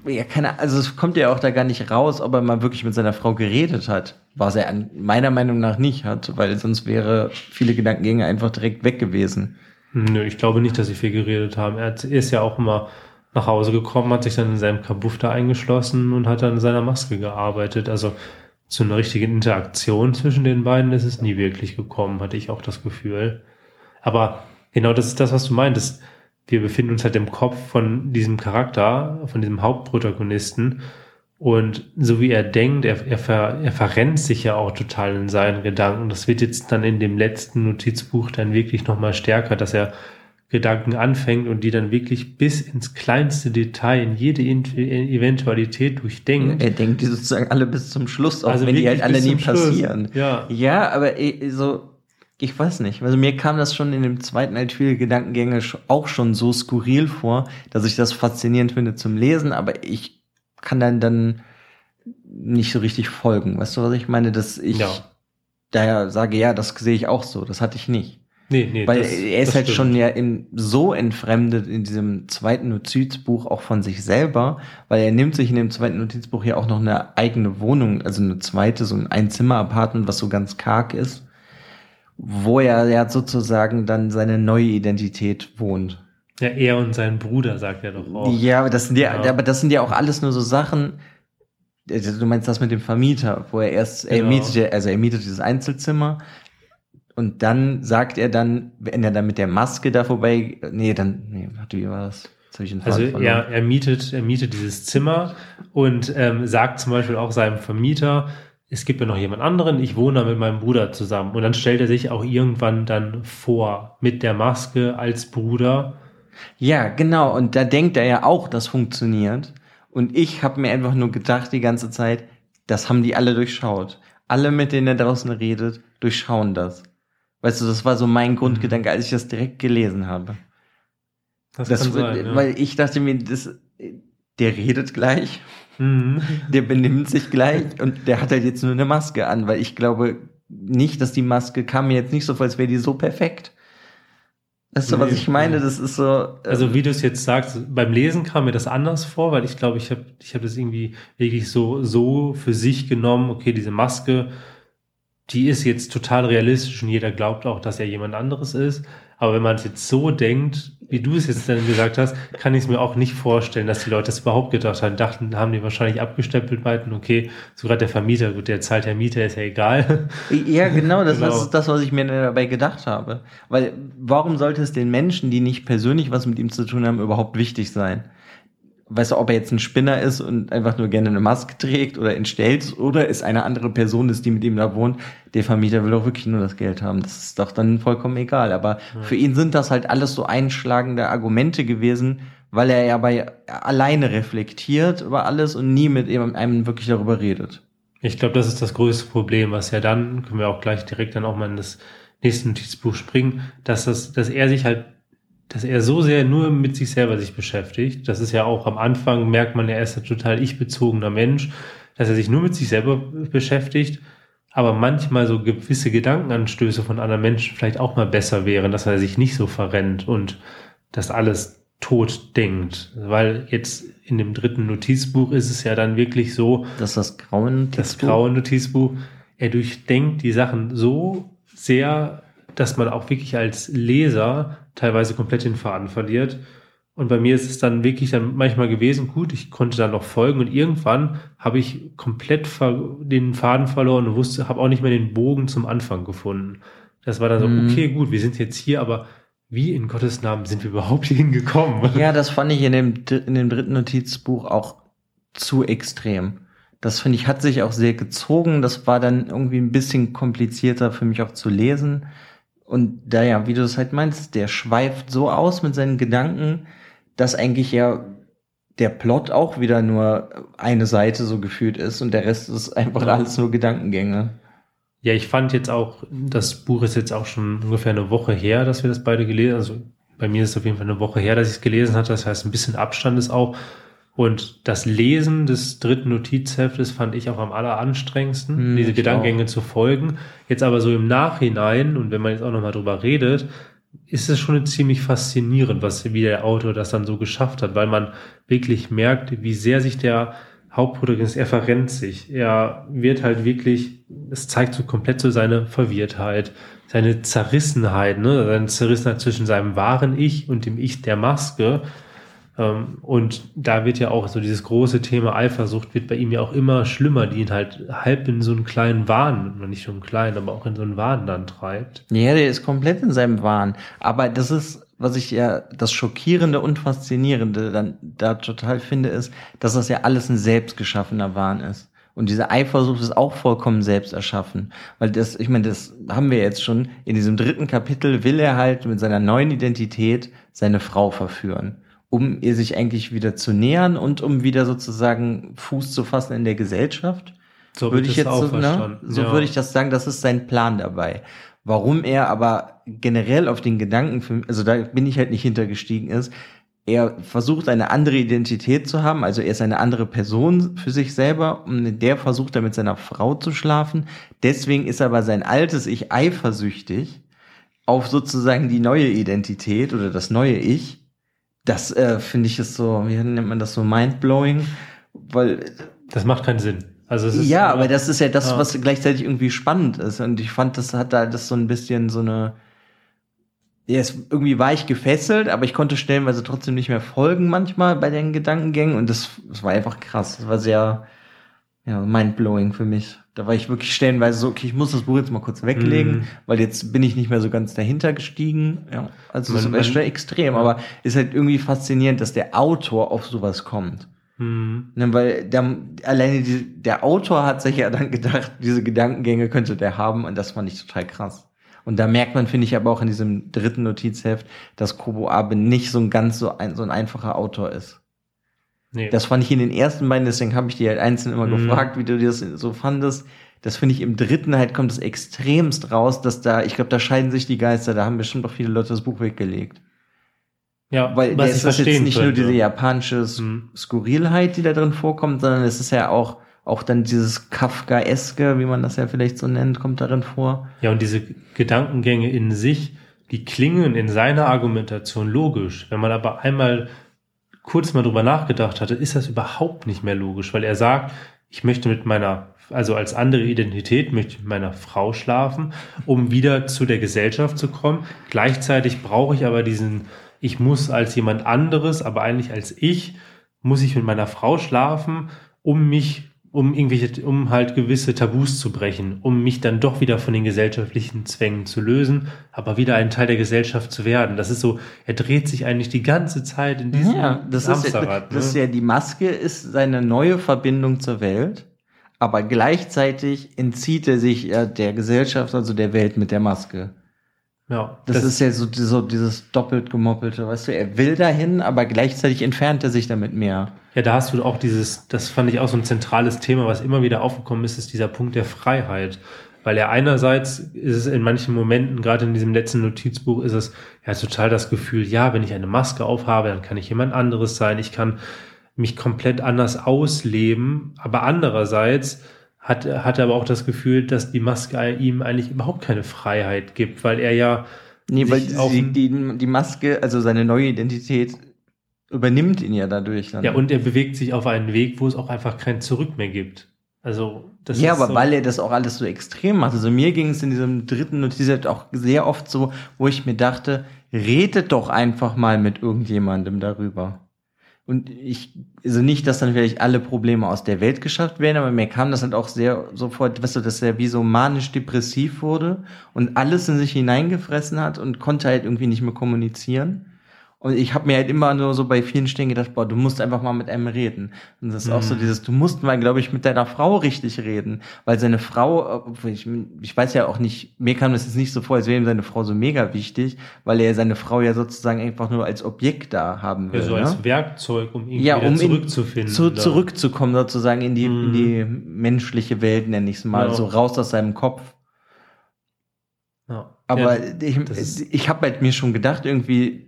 ja, keine, also es kommt ja auch da gar nicht raus, ob er mal wirklich mit seiner Frau geredet hat, was er meiner Meinung nach nicht hat, weil sonst wäre viele Gedankengänge einfach direkt weg gewesen. Nö, ich glaube nicht, dass sie viel geredet haben. Er ist ja auch immer nach Hause gekommen, hat sich dann in seinem Kabuff da eingeschlossen und hat dann in seiner Maske gearbeitet. Also zu einer richtigen Interaktion zwischen den beiden ist es nie wirklich gekommen, hatte ich auch das Gefühl. Aber genau das ist das, was du meintest. Wir befinden uns halt im Kopf von diesem Charakter, von diesem Hauptprotagonisten. Und so wie er denkt, er, er, ver, er verrennt sich ja auch total in seinen Gedanken. Das wird jetzt dann in dem letzten Notizbuch dann wirklich nochmal stärker, dass er Gedanken anfängt und die dann wirklich bis ins kleinste Detail, in jede Eventualität durchdenkt. Er denkt die sozusagen alle bis zum Schluss, auch also wenn die halt alle nie passieren. Ja. ja, aber so, ich weiß nicht. Also mir kam das schon in dem zweiten viele Gedankengänge auch schon so skurril vor, dass ich das faszinierend finde zum Lesen, aber ich kann dann dann nicht so richtig folgen. Weißt du, was ich meine? Dass ich ja. daher sage, ja, das sehe ich auch so. Das hatte ich nicht. Nee, nee, Weil das, er ist halt stimmt. schon ja in, so entfremdet in diesem zweiten Notizbuch auch von sich selber, weil er nimmt sich in dem zweiten Notizbuch ja auch noch eine eigene Wohnung, also eine zweite, so ein Einzimmer-Apartment, was so ganz karg ist, wo er ja sozusagen dann seine neue Identität wohnt. Ja, er und sein Bruder, sagt er doch auch. Ja, aber das sind ja, ja. aber das sind ja auch alles nur so Sachen, du meinst das mit dem Vermieter, wo er erst, genau. er mietet, also er mietet dieses Einzelzimmer, und dann sagt er dann, wenn er dann mit der Maske da vorbei, nee, dann, nee, wie war das? Also er, er mietet, er mietet dieses Zimmer und ähm, sagt zum Beispiel auch seinem Vermieter, es gibt ja noch jemand anderen, ich wohne da mit meinem Bruder zusammen. Und dann stellt er sich auch irgendwann dann vor, mit der Maske als Bruder. Ja, genau. Und da denkt er ja auch, das funktioniert. Und ich habe mir einfach nur gedacht die ganze Zeit, das haben die alle durchschaut. alle, mit denen er draußen redet, durchschauen das. Weißt du, das war so mein Grundgedanke, als ich das direkt gelesen habe. Das, Das, kann sein, ja. Weil ich dachte mir, das, der redet gleich, Mhm. der benimmt sich gleich und der hat halt jetzt nur eine Maske an, weil ich glaube nicht, dass die Maske kam mir jetzt nicht so vor, als wäre die so perfekt. Weißt du, was ich meine? Das ist so. äh, Also wie du es jetzt sagst, beim Lesen kam mir das anders vor, weil ich glaube, ich habe ich hab das irgendwie wirklich so, so für sich genommen, okay, diese Maske, die ist jetzt total realistisch und jeder glaubt auch, dass er jemand anderes ist. Aber wenn man es jetzt so denkt, wie du es jetzt dann gesagt hast, kann ich es mir auch nicht vorstellen, dass die Leute das überhaupt gedacht haben. Dachten, haben die wahrscheinlich abgestempelt, meinten, okay, sogar der Vermieter, gut, der zahlt ja Mieter, ist ja egal. Ja, genau, das, Genau. das ist das, was ich mir dabei gedacht habe. Weil warum sollte es den Menschen, die nicht persönlich was mit ihm zu tun haben, überhaupt wichtig sein? Weißt du, ob er jetzt ein Spinner ist und einfach nur gerne eine Maske trägt oder entstellt oder es eine andere Person ist, die mit ihm da wohnt, der Vermieter will doch wirklich nur das Geld haben. Das ist doch dann vollkommen egal. Aber für ihn sind das halt alles so einschlagende Argumente gewesen, weil er ja bei alleine reflektiert über alles und nie mit einem wirklich darüber redet. Ich glaube, das ist das größte Problem, was ja dann, können wir auch gleich direkt dann auch mal in das nächste Notizbuch springen, dass das, dass er sich halt, dass er so sehr nur mit sich selber sich beschäftigt. Das ist ja auch am Anfang, merkt man, er ist ein total ich-bezogener Mensch, dass er sich nur mit sich selber beschäftigt, aber manchmal so gewisse Gedankenanstöße von anderen Menschen vielleicht auch mal besser wären, dass er sich nicht so verrennt und das alles tot denkt. Weil jetzt in dem dritten Notizbuch ist es ja dann wirklich so, Das ist das graue das graue Notizbuch, er durchdenkt die Sachen so sehr, dass man auch wirklich als Leser teilweise komplett den Faden verliert. Und bei mir ist es dann wirklich dann manchmal gewesen, gut, ich konnte dann noch folgen und irgendwann habe ich komplett den Faden verloren und wusste, habe auch nicht mehr den Bogen zum Anfang gefunden. Das war dann so, Mhm. okay, gut, wir sind jetzt hier, aber wie in Gottes Namen sind wir überhaupt hier hingekommen? Ja, das fand ich in dem, in dem dritten Notizbuch auch zu extrem. Das finde ich hat sich auch sehr gezogen. Das war dann irgendwie ein bisschen komplizierter für mich auch zu lesen. Und da ja, wie du es halt meinst, der schweift so aus mit seinen Gedanken, dass eigentlich ja der Plot auch wieder nur eine Seite so gefühlt ist und der Rest ist einfach Ja. alles nur Gedankengänge. Ja, ich fand jetzt auch, das Buch ist jetzt auch schon ungefähr eine Woche her, dass wir das beide gelesen haben. Also bei mir ist es auf jeden Fall eine Woche her, dass ich es gelesen hatte. Das heißt, ein bisschen Abstand ist auch. Und das Lesen des dritten Notizheftes fand ich auch am alleranstrengendsten, Hm, diese Gedankengänge zu folgen. Jetzt aber so im Nachhinein, und wenn man jetzt auch nochmal drüber redet, ist es schon ziemlich faszinierend, was wie der Autor das dann so geschafft hat, weil man wirklich merkt, wie sehr sich der Hauptprotagonist, er verrennt sich. Er wird halt wirklich, es zeigt so komplett so seine Verwirrtheit, seine Zerrissenheit, ne, seine Zerrissenheit zwischen seinem wahren Ich und dem Ich der Maske. Ähm, Und da wird ja auch so dieses große Thema Eifersucht wird bei ihm ja auch immer schlimmer, die ihn halt halb in so einen kleinen Wahn, nicht schon klein, aber auch in so einen Wahn dann treibt. Ja, der ist komplett in seinem Wahn. Aber das ist, was ich ja das Schockierende und Faszinierende dann da total finde, ist, dass das ja alles ein selbstgeschaffener Wahn ist. Und diese Eifersucht ist auch vollkommen selbst erschaffen. Weil das, ich meine, das haben wir jetzt schon. In diesem dritten Kapitel will er halt mit seiner neuen Identität seine Frau verführen. Um ihr sich eigentlich wieder zu nähern und um wieder sozusagen Fuß zu fassen in der Gesellschaft So würde ich das jetzt so, ne, so Ja. würde ich das sagen, das ist sein Plan dabei. Warum er aber generell auf den Gedanken, für, also da bin ich halt nicht hintergestiegen ist, er versucht eine andere Identität zu haben, also er ist eine andere Person für sich selber und der versucht er mit seiner Frau zu schlafen. Deswegen ist aber sein altes Ich eifersüchtig auf sozusagen die neue Identität oder das neue Ich. Das äh, finde ich ist so, wie nennt man das so, mindblowing, weil Das macht keinen Sinn. Also es ist ja, aber das ist ja das, Ja. was gleichzeitig irgendwie spannend ist. Und ich fand, das hat da das so ein bisschen so eine. Ja, es, irgendwie war ich gefesselt, aber ich konnte stellenweise trotzdem nicht mehr folgen manchmal bei den Gedankengängen. Und das, das war einfach krass. Das war sehr ja, mindblowing für mich. Da war ich wirklich stellenweise so, okay, ich muss das Buch jetzt mal kurz weglegen, Mhm. weil jetzt bin ich nicht mehr so ganz dahinter gestiegen. Ja, also Man- das man- schon extrem, ja. aber ist halt irgendwie faszinierend, dass der Autor auf sowas kommt. Hm. Ne, weil der, alleine die, der Autor hat sich ja dann gedacht, diese Gedankengänge könnte der haben und das fand ich total krass. Und da merkt man, finde ich, aber auch in diesem dritten Notizheft, dass Kobo Abe nicht so ein ganz so ein, so ein einfacher Autor ist. Nee. Das fand ich in den ersten beiden, deswegen habe ich dir halt einzeln immer Mhm. gefragt, wie du das so fandest. das finde ich im dritten halt kommt es extremst raus, dass da, ich glaube, da scheiden sich die Geister, da haben bestimmt auch viele Leute das Buch weggelegt. Ja, Weil was ist jetzt verstehen nicht nur könnte. diese japanische Mhm. Skurrilheit, die da drin vorkommt, sondern es ist ja auch, auch dann dieses Kafkaeske, wie man das ja vielleicht so nennt, kommt darin vor. Ja, und diese Gedankengänge in sich, die klingen in seiner Argumentation logisch. Wenn man aber einmal kurz mal drüber nachgedacht hatte, ist das überhaupt nicht mehr logisch, weil er sagt, ich möchte mit meiner, also als andere Identität, möchte ich mit meiner Frau schlafen, um wieder zu der Gesellschaft zu kommen. Gleichzeitig brauche ich aber diesen, ich muss als jemand anderes, aber eigentlich als ich, muss ich mit meiner Frau schlafen, um mich, um irgendwelche, um halt gewisse Tabus zu brechen, um mich dann doch wieder von den gesellschaftlichen Zwängen zu lösen, aber wieder ein Teil der Gesellschaft zu werden. Das ist so, er dreht sich eigentlich die ganze Zeit in diesem Ja, das ist, ja, Hamsterrad. das ist ne? ja, die Maske ist seine neue Verbindung zur Welt, aber gleichzeitig entzieht er sich ja der Gesellschaft, also der Welt mit der Maske. Ja, Das, ist ja so, so dieses doppelt gemoppelte, weißt du, er will dahin, aber gleichzeitig entfernt er sich damit mehr. Ja, da hast du auch dieses, das fand ich auch so ein zentrales Thema, was immer wieder aufgekommen ist, ist dieser Punkt der Freiheit. Weil er einerseits ist es in manchen Momenten, gerade in diesem letzten Notizbuch, ist es ja total das Gefühl, ja, wenn ich eine Maske aufhabe, dann kann ich jemand anderes sein, ich kann mich komplett anders ausleben. Aber andererseits hat, hat er aber auch das Gefühl, dass die Maske ihm eigentlich überhaupt keine Freiheit gibt, weil er ja Nee, weil auf die, die, Maske, also seine neue Identität, übernimmt ihn ja dadurch dann. Ja, und er bewegt sich auf einen Weg, wo es auch einfach kein Zurück mehr gibt. Also, das ja, aber so, weil er das auch alles so extrem macht. Also mir ging es in diesem dritten Notiz halt auch sehr oft so, wo ich mir dachte, redet doch einfach mal mit irgendjemandem darüber. Und ich, also nicht, dass dann vielleicht alle Probleme aus der Welt geschafft werden, aber mir kam das halt auch sehr sofort, weißt du, dass er wie so manisch-depressiv wurde und alles in sich hineingefressen hat und konnte halt irgendwie nicht mehr kommunizieren. Und ich habe mir halt immer nur so bei vielen Stellen gedacht, boah, du musst einfach mal mit einem reden. Und das ist auch so Mhm. dieses, du musst mal, glaube ich, mit deiner Frau richtig reden. Weil seine Frau, ich, ich weiß ja auch nicht, mir kam das jetzt nicht so vor, als wäre ihm seine Frau so mega wichtig, weil er seine Frau ja sozusagen einfach nur als Objekt da haben will. ja, so ne? als Werkzeug, um irgendwie ja, wieder um in, zurückzufinden. zu, zurückzukommen sozusagen in die, in Mhm. die menschliche Welt, nenne ich es mal, Ja. so raus aus seinem Kopf. Ja. Aber ich, ich habe halt mir schon gedacht, irgendwie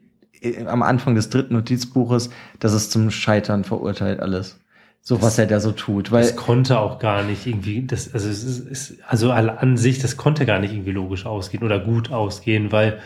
am Anfang des dritten Notizbuches, dass es zum Scheitern verurteilt alles. So was er da so tut. Weil das konnte auch gar nicht irgendwie, das, also es ist, ist, also an sich, das konnte gar nicht irgendwie logisch ausgehen oder gut ausgehen, weil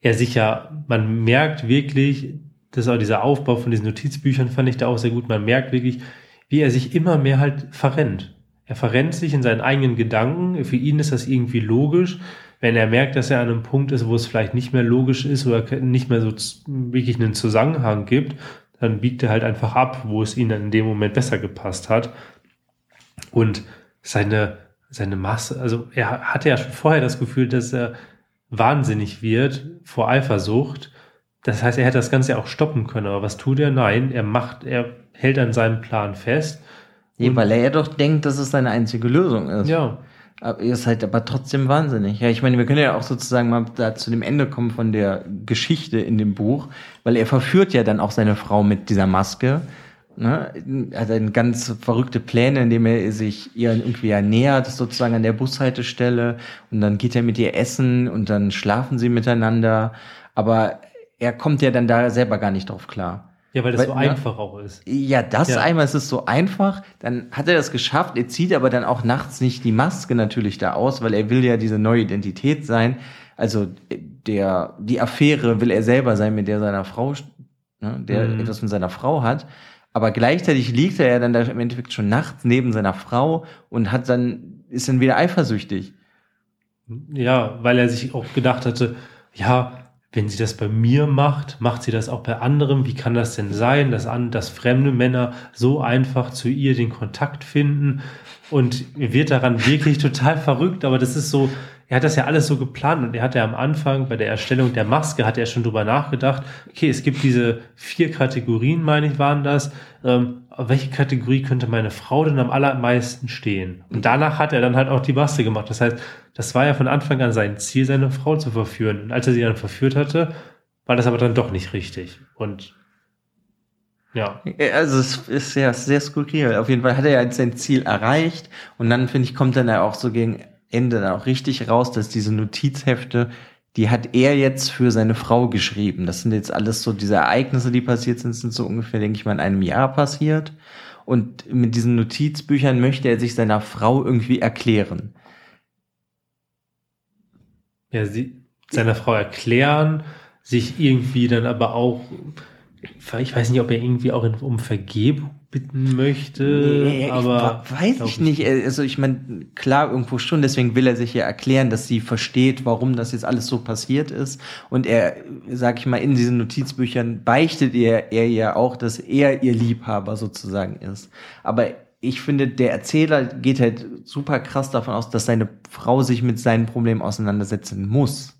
er sich ja, man merkt wirklich, das ist auch dieser Aufbau von diesen Notizbüchern fand ich da auch sehr gut, man merkt wirklich, wie er sich immer mehr halt verrennt. Er verrennt sich in seinen eigenen Gedanken. Für ihn ist das irgendwie logisch. Wenn er merkt, dass er an einem Punkt ist, wo es vielleicht nicht mehr logisch ist oder nicht mehr so wirklich einen Zusammenhang gibt, dann biegt er halt einfach ab, wo es ihm dann in dem Moment besser gepasst hat. Und seine, seine Masse, also er hatte ja schon vorher das Gefühl, dass er wahnsinnig wird vor Eifersucht. Das heißt, er hätte das Ganze ja auch stoppen können. Aber was tut er? Nein, er macht, er hält an seinem Plan fest. Nee, Und- weil er ja doch denkt, dass es seine einzige Lösung ist. Ja, Ist halt aber trotzdem wahnsinnig. Ja, ich meine, wir können ja auch sozusagen mal da zu dem Ende kommen von der Geschichte in dem Buch, weil er verführt ja dann auch seine Frau mit dieser Maske. Ne? Er hat dann ganz verrückte Pläne, indem er sich ihr irgendwie ernährt, sozusagen an der Bushaltestelle. Und dann geht er mit ihr essen und dann schlafen sie miteinander. Aber er kommt ja dann da selber gar nicht drauf klar. Ja, weil das Weil- so ne? einfach auch ist. Ja, das Ja. einmal es ist so einfach, dann hat er das geschafft, er zieht aber dann auch nachts nicht die Maske natürlich da aus, weil er will ja diese neue Identität sein. Also der, die Affäre will er selber sein, mit der seiner Frau, ne, der Mhm. etwas mit seiner Frau hat. Aber gleichzeitig liegt er ja dann da im Endeffekt schon nachts neben seiner Frau und hat dann, ist dann wieder eifersüchtig. Ja, weil er sich auch gedacht hatte, ja, wenn sie das bei mir macht, macht sie das auch bei anderen. Wie kann das denn sein, dass, an, dass fremde Männer so einfach zu ihr den Kontakt finden? Und wird daran wirklich total verrückt, aber das ist so, er hat das ja alles so geplant und er hat ja am Anfang bei der Erstellung der Maske, hat er schon drüber nachgedacht, okay, es gibt diese vier Kategorien, meine ich, waren das. Ähm, auf welche Kategorie könnte meine Frau denn am allermeisten stehen? Und danach hat er dann halt auch die Maske gemacht. Das heißt, das war ja von Anfang an sein Ziel, seine Frau zu verführen. Und als er sie dann verführt hatte, war das aber dann doch nicht richtig. Und Ja. Also es ist ja sehr skurril. Auf jeden Fall hat er ja sein Ziel erreicht und dann finde ich kommt dann ja auch so gegen Ende dann auch richtig raus, dass diese Notizhefte, die hat er jetzt für seine Frau geschrieben. Das sind jetzt alles so diese Ereignisse, die passiert sind, sind so ungefähr, denke ich mal, in einem Jahr passiert. Und mit diesen Notizbüchern möchte er sich seiner Frau irgendwie erklären. Ja, sie, seiner Frau erklären, sich irgendwie dann aber auch, ich weiß nicht, ob er irgendwie auch um Vergebung bitten möchte, Nee, aber ich, weiß ich nicht. Also ich meine, klar, irgendwo schon, deswegen will er sich ja erklären, dass sie versteht, warum das jetzt alles so passiert ist. Und er, sag ich mal, in diesen Notizbüchern beichtet er, er ja auch, dass er ihr Liebhaber sozusagen ist. Aber ich finde, der Erzähler geht halt super krass davon aus, dass seine Frau sich mit seinen Problemen auseinandersetzen muss.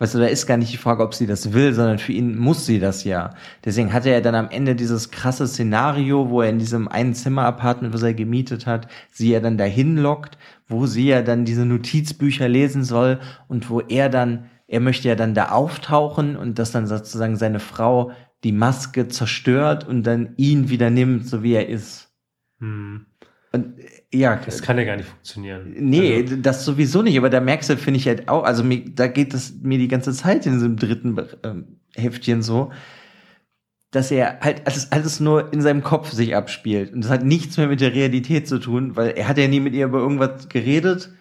Weißt du, da ist gar nicht die Frage, ob sie das will, sondern für ihn muss sie das ja. Deswegen hat er ja dann am Ende dieses krasse Szenario, wo er in diesem einen Zimmer-Apartment, was er gemietet hat, sie ja dann dahin lockt, wo sie ja dann diese Notizbücher lesen soll und wo er dann, er möchte ja dann da auftauchen und dass dann sozusagen seine Frau die Maske zerstört und dann ihn wieder nimmt, so wie er ist. Hm, Und ja, das kann ja gar nicht funktionieren. Nee, Also, das sowieso nicht, aber da merkst du, finde ich halt auch, also mir, da geht es mir die ganze Zeit in diesem dritten ähm, Heftchen so, dass er halt alles, alles nur in seinem Kopf sich abspielt. Und das hat nichts mehr mit der Realität zu tun, weil er hat ja nie mit ihr über irgendwas geredet.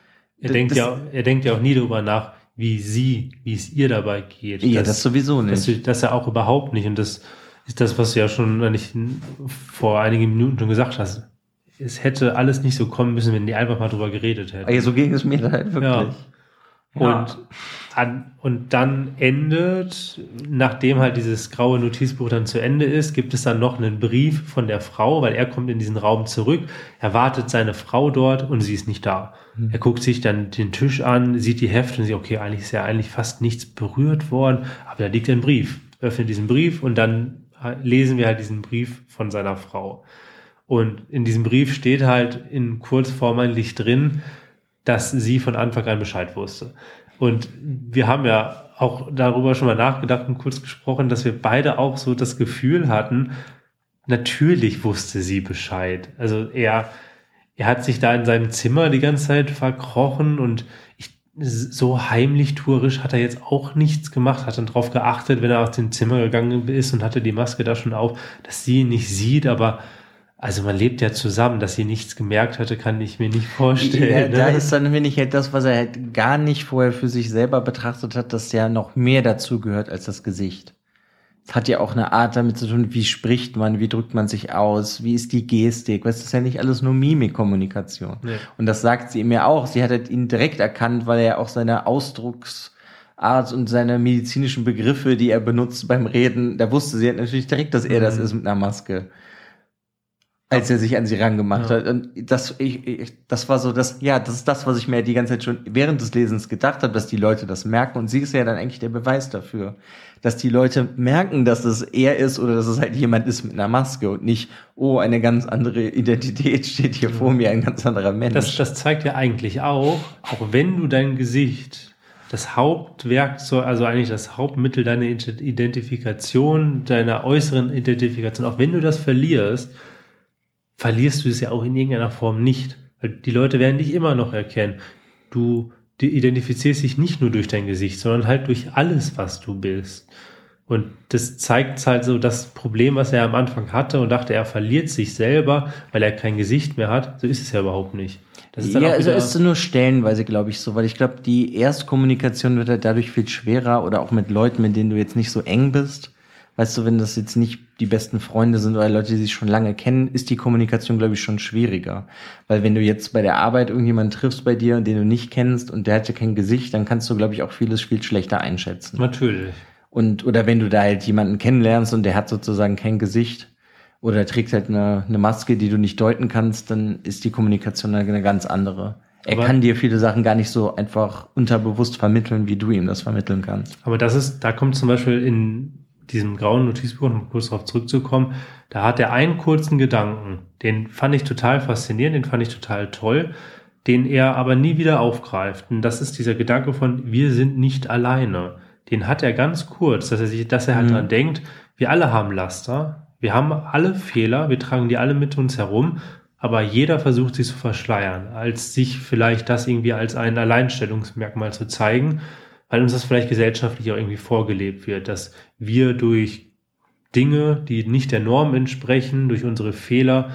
er, Das- denkt das- ja, er denkt ja auch nie darüber nach, wie sie, wie es ihr dabei geht. Ja, das sowieso das, nicht. das ja auch überhaupt nicht. Und das ist das, was du ja schon eigentlich vor einigen Minuten schon gesagt hast. Es hätte alles nicht so kommen müssen, wenn die einfach mal drüber geredet hätten. Ja, so ging es mir halt wirklich. Ja. Ja. Und, an, und dann endet, nachdem halt dieses graue Notizbuch dann zu Ende ist, gibt es dann noch einen Brief von der Frau, weil er kommt in diesen Raum zurück, erwartet seine Frau dort und sie ist nicht da. Mhm. Er guckt sich dann den Tisch an, sieht die Hefte und sieht, okay, eigentlich ist ja eigentlich fast nichts berührt worden, aber da liegt ein Brief. Öffnet diesen Brief und dann lesen wir halt diesen Brief von seiner Frau. Und in diesem Brief steht halt in Kurzform eigentlich drin, dass sie von Anfang an Bescheid wusste. Und wir haben ja auch darüber schon mal nachgedacht und kurz gesprochen, dass wir beide auch so das Gefühl hatten, natürlich wusste sie Bescheid. Also er, er hat sich da in seinem Zimmer die ganze Zeit verkrochen und ich, so heimlich tourisch hat er jetzt auch nichts gemacht, hat dann drauf geachtet, wenn er aus dem Zimmer gegangen ist und hatte die Maske da schon auf, dass sie ihn nicht sieht, aber also man lebt ja zusammen, dass sie nichts gemerkt hatte, kann ich mir nicht Ja, vorstellen. da ne? ist dann, finde ich, halt das, was er halt gar nicht vorher für sich selber betrachtet hat, dass ja noch mehr dazu gehört als das Gesicht. Es hat ja auch eine Art damit zu tun, wie spricht man, wie drückt man sich aus, wie ist die Gestik. Weißt du, ist ja nicht alles nur Mimikkommunikation. Nee. Und das sagt sie ihm ja auch. Sie hat halt ihn direkt erkannt, weil er auch seine Ausdrucksart und seine medizinischen Begriffe, die er benutzt beim Reden, da wusste sie halt natürlich direkt, dass er das Mhm. ist mit einer Maske. Als er sich an sie rangemacht Ja. hat. Und das, ich, ich, das war so das, ja, das ist das, was ich mir die ganze Zeit schon während des Lesens gedacht habe, dass die Leute das merken. Und sie ist ja dann eigentlich der Beweis dafür, dass die Leute merken, dass es er ist oder dass es halt jemand ist mit einer Maske und nicht, oh, eine ganz andere Identität steht hier vor mir, ein ganz anderer Mensch. Das, das zeigt ja eigentlich auch, auch wenn du dein Gesicht, das Hauptwerkzeug, also eigentlich das Hauptmittel deiner Ident- Identifikation, deiner äußeren Identifikation, auch wenn du das verlierst, verlierst du es ja auch in irgendeiner Form nicht. Weil die Leute werden dich immer noch erkennen. Du, identifizierst dich nicht nur durch dein Gesicht, sondern halt durch alles, was du bist. Und das zeigt halt so das Problem, was er am Anfang hatte und dachte, er verliert sich selber, weil er kein Gesicht mehr hat. So ist es ja überhaupt nicht. Das ist dann ja, also ist nur stellenweise, glaube ich, so, weil ich glaube, die Erstkommunikation wird halt dadurch viel schwerer oder auch mit Leuten, mit denen du jetzt nicht so eng bist. Weißt du, wenn das jetzt nicht die besten Freunde sind oder Leute, die sich schon lange kennen, ist die Kommunikation, glaube ich, schon schwieriger. Weil wenn du jetzt bei der Arbeit irgendjemanden triffst bei dir, den du nicht kennst und der hat ja kein Gesicht, dann kannst du, glaube ich, auch vieles viel schlechter einschätzen. Natürlich. Und, oder wenn du da halt jemanden kennenlernst und der hat sozusagen kein Gesicht oder trägt halt eine, eine Maske, die du nicht deuten kannst, dann ist die Kommunikation eine ganz andere. Er Aber- kann dir viele Sachen gar nicht so einfach unterbewusst vermitteln, wie du ihm das vermitteln kannst. Aber das ist, da kommt zum Beispiel in diesem grauen Notizbuch, um kurz darauf zurückzukommen, da hat er einen kurzen Gedanken, den fand ich total faszinierend, den fand ich total toll, den er aber nie wieder aufgreift. Und das ist dieser Gedanke von, wir sind nicht alleine. Den hat er ganz kurz, dass er sich, dass er halt Mhm. dran denkt, wir alle haben Laster, Wir haben alle Fehler, wir tragen die alle mit uns herum, aber jeder versucht sie zu verschleiern, als sich vielleicht das irgendwie als ein Alleinstellungsmerkmal zu zeigen, weil uns das vielleicht gesellschaftlich auch irgendwie vorgelebt wird, dass wir durch Dinge, die nicht der Norm entsprechen, durch unsere Fehler,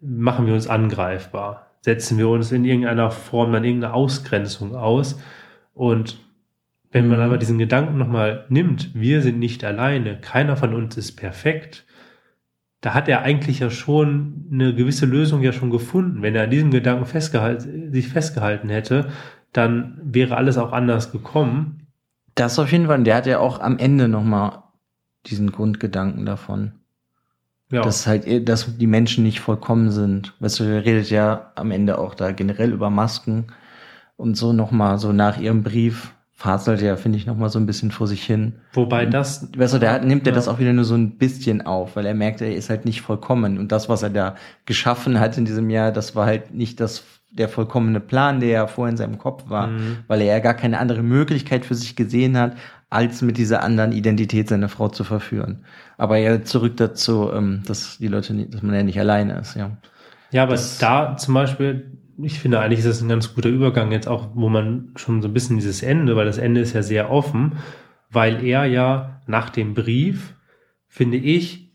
machen wir uns angreifbar. Setzen wir uns in irgendeiner Form dann irgendeine Ausgrenzung aus. Und wenn man mhm. aber diesen Gedanken nochmal nimmt, wir sind nicht alleine, keiner von uns ist perfekt, da hat er eigentlich ja schon eine gewisse Lösung ja schon gefunden. Wenn er an diesem Gedanken festgehalten, sich festgehalten hätte, dann wäre alles auch anders gekommen. Das auf jeden Fall. Der hat ja auch am Ende nochmal diesen Grundgedanken davon. Ja. Dass halt, dass die Menschen nicht vollkommen sind. Weißt du, er redet ja am Ende auch da generell über Masken und so nochmal so nach ihrem Brief faselt ja, finde ich, noch mal so ein bisschen vor sich hin. Wobei das... Weißt du, der nimmt ja. das auch wieder nur so ein bisschen auf, weil er merkt, er ist halt nicht vollkommen. Und das, was er da geschaffen hat in diesem Jahr, das war halt nicht das der vollkommene Plan, der ja vorher in seinem Kopf war, mhm. weil er ja gar keine andere Möglichkeit für sich gesehen hat, als mit dieser anderen Identität seine Frau zu verführen. Aber ja, zurück dazu, ähm, dass die Leute, nicht, dass man ja nicht alleine ist, ja. Ja, aber das, da zum Beispiel, ich finde eigentlich ist das ein ganz guter Übergang jetzt auch, wo man schon so ein bisschen dieses Ende, weil das Ende ist ja sehr offen, weil er ja nach dem Brief, finde ich,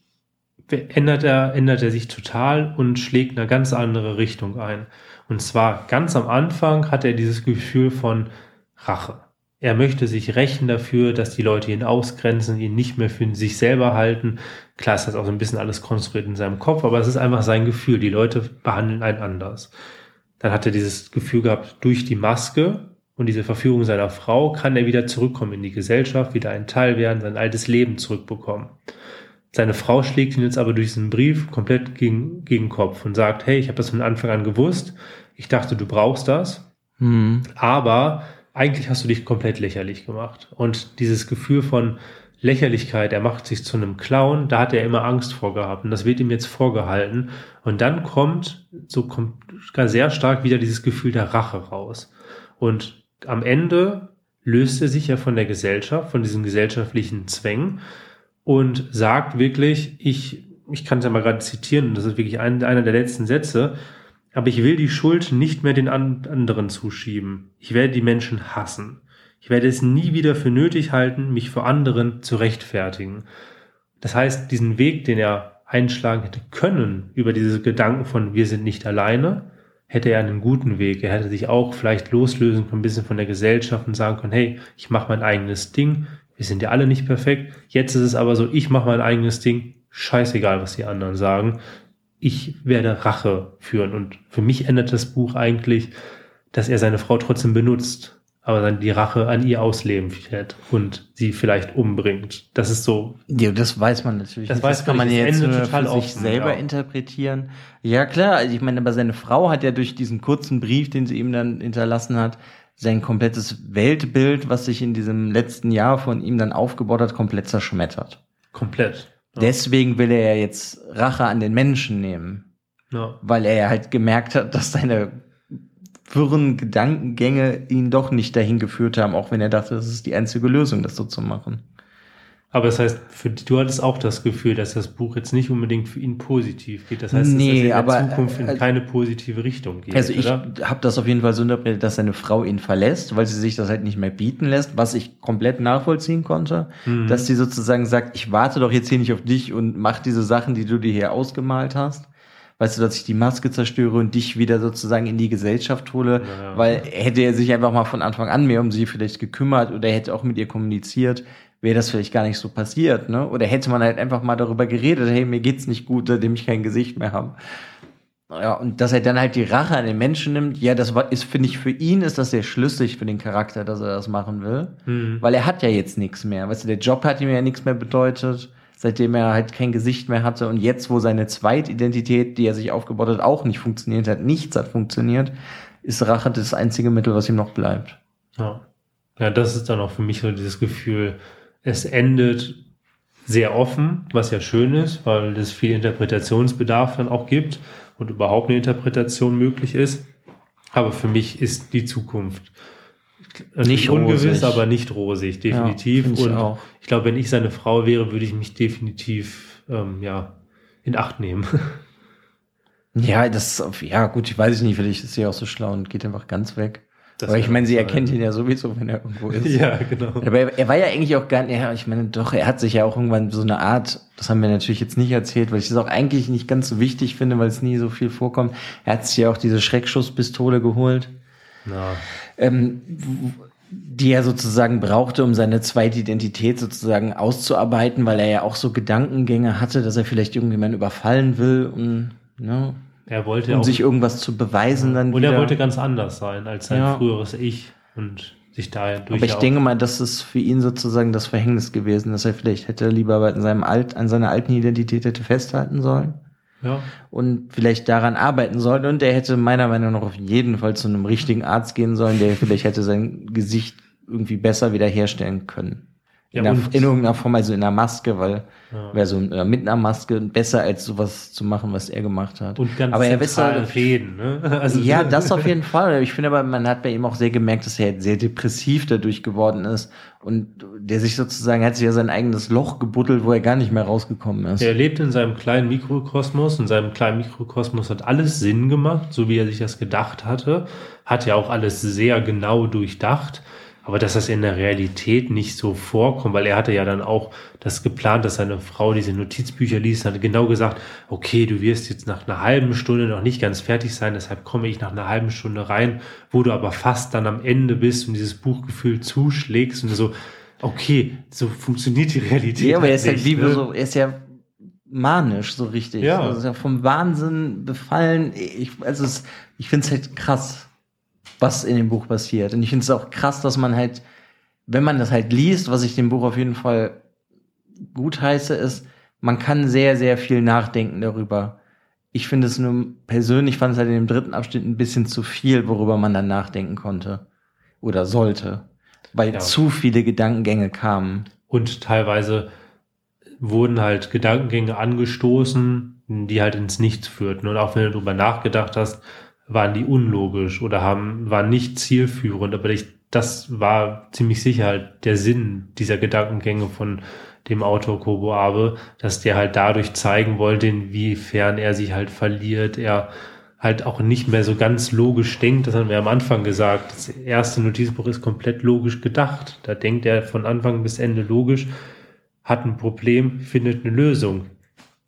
ändert er, ändert er sich total und schlägt eine ganz andere Richtung ein. Und zwar ganz am Anfang hat er dieses Gefühl von Rache. Er möchte sich rächen dafür, dass die Leute ihn ausgrenzen, ihn nicht mehr für sich selber halten. Klar ist das auch so ein bisschen alles konstruiert in seinem Kopf, aber es ist einfach sein Gefühl. Die Leute behandeln einen anders. Dann hat er dieses Gefühl gehabt, durch die Maske und diese Verführung seiner Frau kann er wieder zurückkommen in die Gesellschaft, wieder ein Teil werden, sein altes Leben zurückbekommen. Seine Frau schlägt ihn jetzt aber durch diesen Brief komplett gegen, gegen Kopf und sagt, hey, ich habe das von Anfang an gewusst, ich dachte, du brauchst das, mhm. aber eigentlich hast du dich komplett lächerlich gemacht. Und dieses Gefühl von Lächerlichkeit, er macht sich zu einem Clown, da hat er immer Angst vor gehabt und das wird ihm jetzt vorgehalten. Und dann kommt so kommt sehr stark wieder dieses Gefühl der Rache raus. Und am Ende löst er sich ja von der Gesellschaft, von diesen gesellschaftlichen Zwängen und sagt wirklich, ich, ich kann es ja mal gerade zitieren, das ist wirklich ein, einer der letzten Sätze, aber ich will die Schuld nicht mehr den anderen zuschieben. Ich werde die Menschen hassen. Ich werde es nie wieder für nötig halten, mich vor anderen zu rechtfertigen. Das heißt, diesen Weg, den er einschlagen hätte können, über diese Gedanken von wir sind nicht alleine, hätte er einen guten Weg. Er hätte sich auch vielleicht loslösen können, ein bisschen von der Gesellschaft und sagen können, hey, ich mache mein eigenes Ding. Wir sind ja alle nicht perfekt. Jetzt ist es aber so, ich mache mein eigenes Ding. Scheißegal, was die anderen sagen ich werde Rache führen. Und für mich ändert das Buch eigentlich, dass er seine Frau trotzdem benutzt, aber dann die Rache an ihr ausleben wird und sie vielleicht umbringt. Das ist so. Ja, das weiß man natürlich. Das, weiß das kann man ja jetzt nur total für sich selber ja. interpretieren. Ja, klar. Also ich meine, aber seine Frau hat ja durch diesen kurzen Brief, den sie ihm dann hinterlassen hat, sein komplettes Weltbild, was sich in diesem letzten Jahr von ihm dann aufgebaut hat, komplett zerschmettert. Komplett. Deswegen will er ja jetzt Rache an den Menschen nehmen. Ja. Weil er ja halt gemerkt hat, dass seine wirren Gedankengänge ihn doch nicht dahin geführt haben, auch wenn er dachte, das ist die einzige Lösung, das so zu machen. Aber das heißt, für, du hattest auch das Gefühl, dass das Buch jetzt nicht unbedingt für ihn positiv geht. Das heißt, nee, dass er in aber, der Zukunft in äh, keine positive Richtung geht. Also ich habe das auf jeden Fall so interpretiert, dass seine Frau ihn verlässt, weil sie sich das halt nicht mehr bieten lässt, was ich komplett nachvollziehen konnte. Mhm. Dass sie sozusagen sagt, ich warte doch jetzt hier nicht auf dich und mach diese Sachen, die du dir hier ausgemalt hast weißt du, dass ich die Maske zerstöre und dich wieder sozusagen in die Gesellschaft hole, ja, weil hätte er sich einfach mal von Anfang an mehr um sie vielleicht gekümmert oder hätte auch mit ihr kommuniziert, wäre das vielleicht gar nicht so passiert, ne? Oder hätte man halt einfach mal darüber geredet, hey, mir geht's nicht gut, seitdem ich kein Gesicht mehr habe. Ja, und dass er dann halt die Rache an den Menschen nimmt, ja, das ist, finde ich, für ihn ist das sehr schlüssig für den Charakter, dass er das machen will. Mhm. Weil er hat ja jetzt nichts mehr. Weißt du, der Job hat ihm ja nichts mehr bedeutet, seitdem er halt kein Gesicht mehr hatte. Und jetzt, wo seine Zweitidentität, die er sich aufgebaut hat, auch nicht funktioniert hat, nichts hat funktioniert, ist Rache das einzige Mittel, was ihm noch bleibt. Ja. Ja, das ist dann auch für mich so dieses Gefühl, es endet sehr offen, was ja schön ist, weil es viel Interpretationsbedarf dann auch gibt und überhaupt eine Interpretation möglich ist. Aber für mich ist die Zukunft nicht ungewiss, rosig. aber nicht rosig, definitiv. Ja, und ich, ich glaube, wenn ich seine Frau wäre, würde ich mich definitiv ähm, ja in Acht nehmen. Ja, das, ja gut, ich weiß nicht, vielleicht ist sie auch so schlau und geht einfach ganz weg. Das Aber ich meine, sie erkennt ihn ja sowieso, wenn er irgendwo ist. ja, genau. Aber er, er war ja eigentlich auch gar nicht, ja, ich meine, doch, er hat sich ja auch irgendwann so eine Art, das haben wir natürlich jetzt nicht erzählt, weil ich das auch eigentlich nicht ganz so wichtig finde, weil es nie so viel vorkommt. Er hat sich ja auch diese Schreckschusspistole geholt, Na, ähm, die er sozusagen brauchte, um seine zweite Identität sozusagen auszuarbeiten, weil er ja auch so Gedankengänge hatte, dass er vielleicht irgendjemanden überfallen will, um, ne, er wollte um auch sich irgendwas zu beweisen dann und wieder. er wollte ganz anders sein als sein Ja. früheres Ich und sich da durch Aber ich denke mal, das ist für ihn sozusagen das Verhängnis gewesen, dass er vielleicht hätte lieber an seinem Alt, an seiner alten Identität hätte festhalten sollen ja, und vielleicht daran arbeiten sollen. Und er hätte meiner Meinung nach auf jeden Fall zu einem richtigen Arzt gehen sollen, der vielleicht hätte sein Gesicht irgendwie besser wiederherstellen können. In, Ja, einer, in irgendeiner Form, also in einer Maske, weil Ja. wäre so äh, mit einer Maske besser als sowas zu machen, was er gemacht hat. und ganz aber er zentral ja, reden. Ne? Also, ja, das auf jeden Fall. Ich finde aber, man hat bei ihm auch sehr gemerkt, dass er sehr depressiv dadurch geworden ist und der sich sozusagen, hat sich ja sein eigenes Loch gebuddelt, wo er gar nicht mehr rausgekommen ist. Er lebt in seinem kleinen Mikrokosmos. In seinem kleinen Mikrokosmos hat alles Sinn gemacht, so wie er sich das gedacht hatte. Hat ja auch alles sehr genau durchdacht. Aber dass das in der Realität nicht so vorkommt, weil er hatte ja dann auch das geplant, dass seine Frau diese Notizbücher liest, hat genau gesagt, okay, du wirst jetzt nach einer halben Stunde noch nicht ganz fertig sein, deshalb komme ich nach einer halben Stunde rein, wo du aber fast dann am Ende bist und dieses Buchgefühl zuschlägst und so, okay, so funktioniert die Realität. Ja, aber er ist halt wie ne? so, er ist ja manisch, so richtig. Ja. Also ist ja vom Wahnsinn befallen. Ich, also es, ich finde es halt krass, was in dem Buch passiert. Und ich finde es auch krass, dass man halt, wenn man das halt liest, was ich dem Buch auf jeden Fall gut heiße, ist, man kann sehr, sehr viel nachdenken darüber. Ich finde es nur persönlich fand es halt in dem dritten Abschnitt ein bisschen zu viel, worüber man dann nachdenken konnte. Oder sollte. Weil Ja. zu viele Gedankengänge kamen. Und teilweise wurden halt Gedankengänge angestoßen, die halt ins Nichts führten. Und auch wenn du darüber nachgedacht hast, waren die unlogisch oder haben, waren nicht zielführend. Aber ich, das war ziemlich sicher halt der Sinn dieser Gedankengänge von dem Autor Kobo Abe, dass der halt dadurch zeigen wollte, inwiefern er sich halt verliert, er halt auch nicht mehr so ganz logisch denkt. Das haben wir am Anfang gesagt. Das erste Notizbuch ist komplett logisch gedacht. Da denkt er von Anfang bis Ende logisch, hat ein Problem, findet eine Lösung.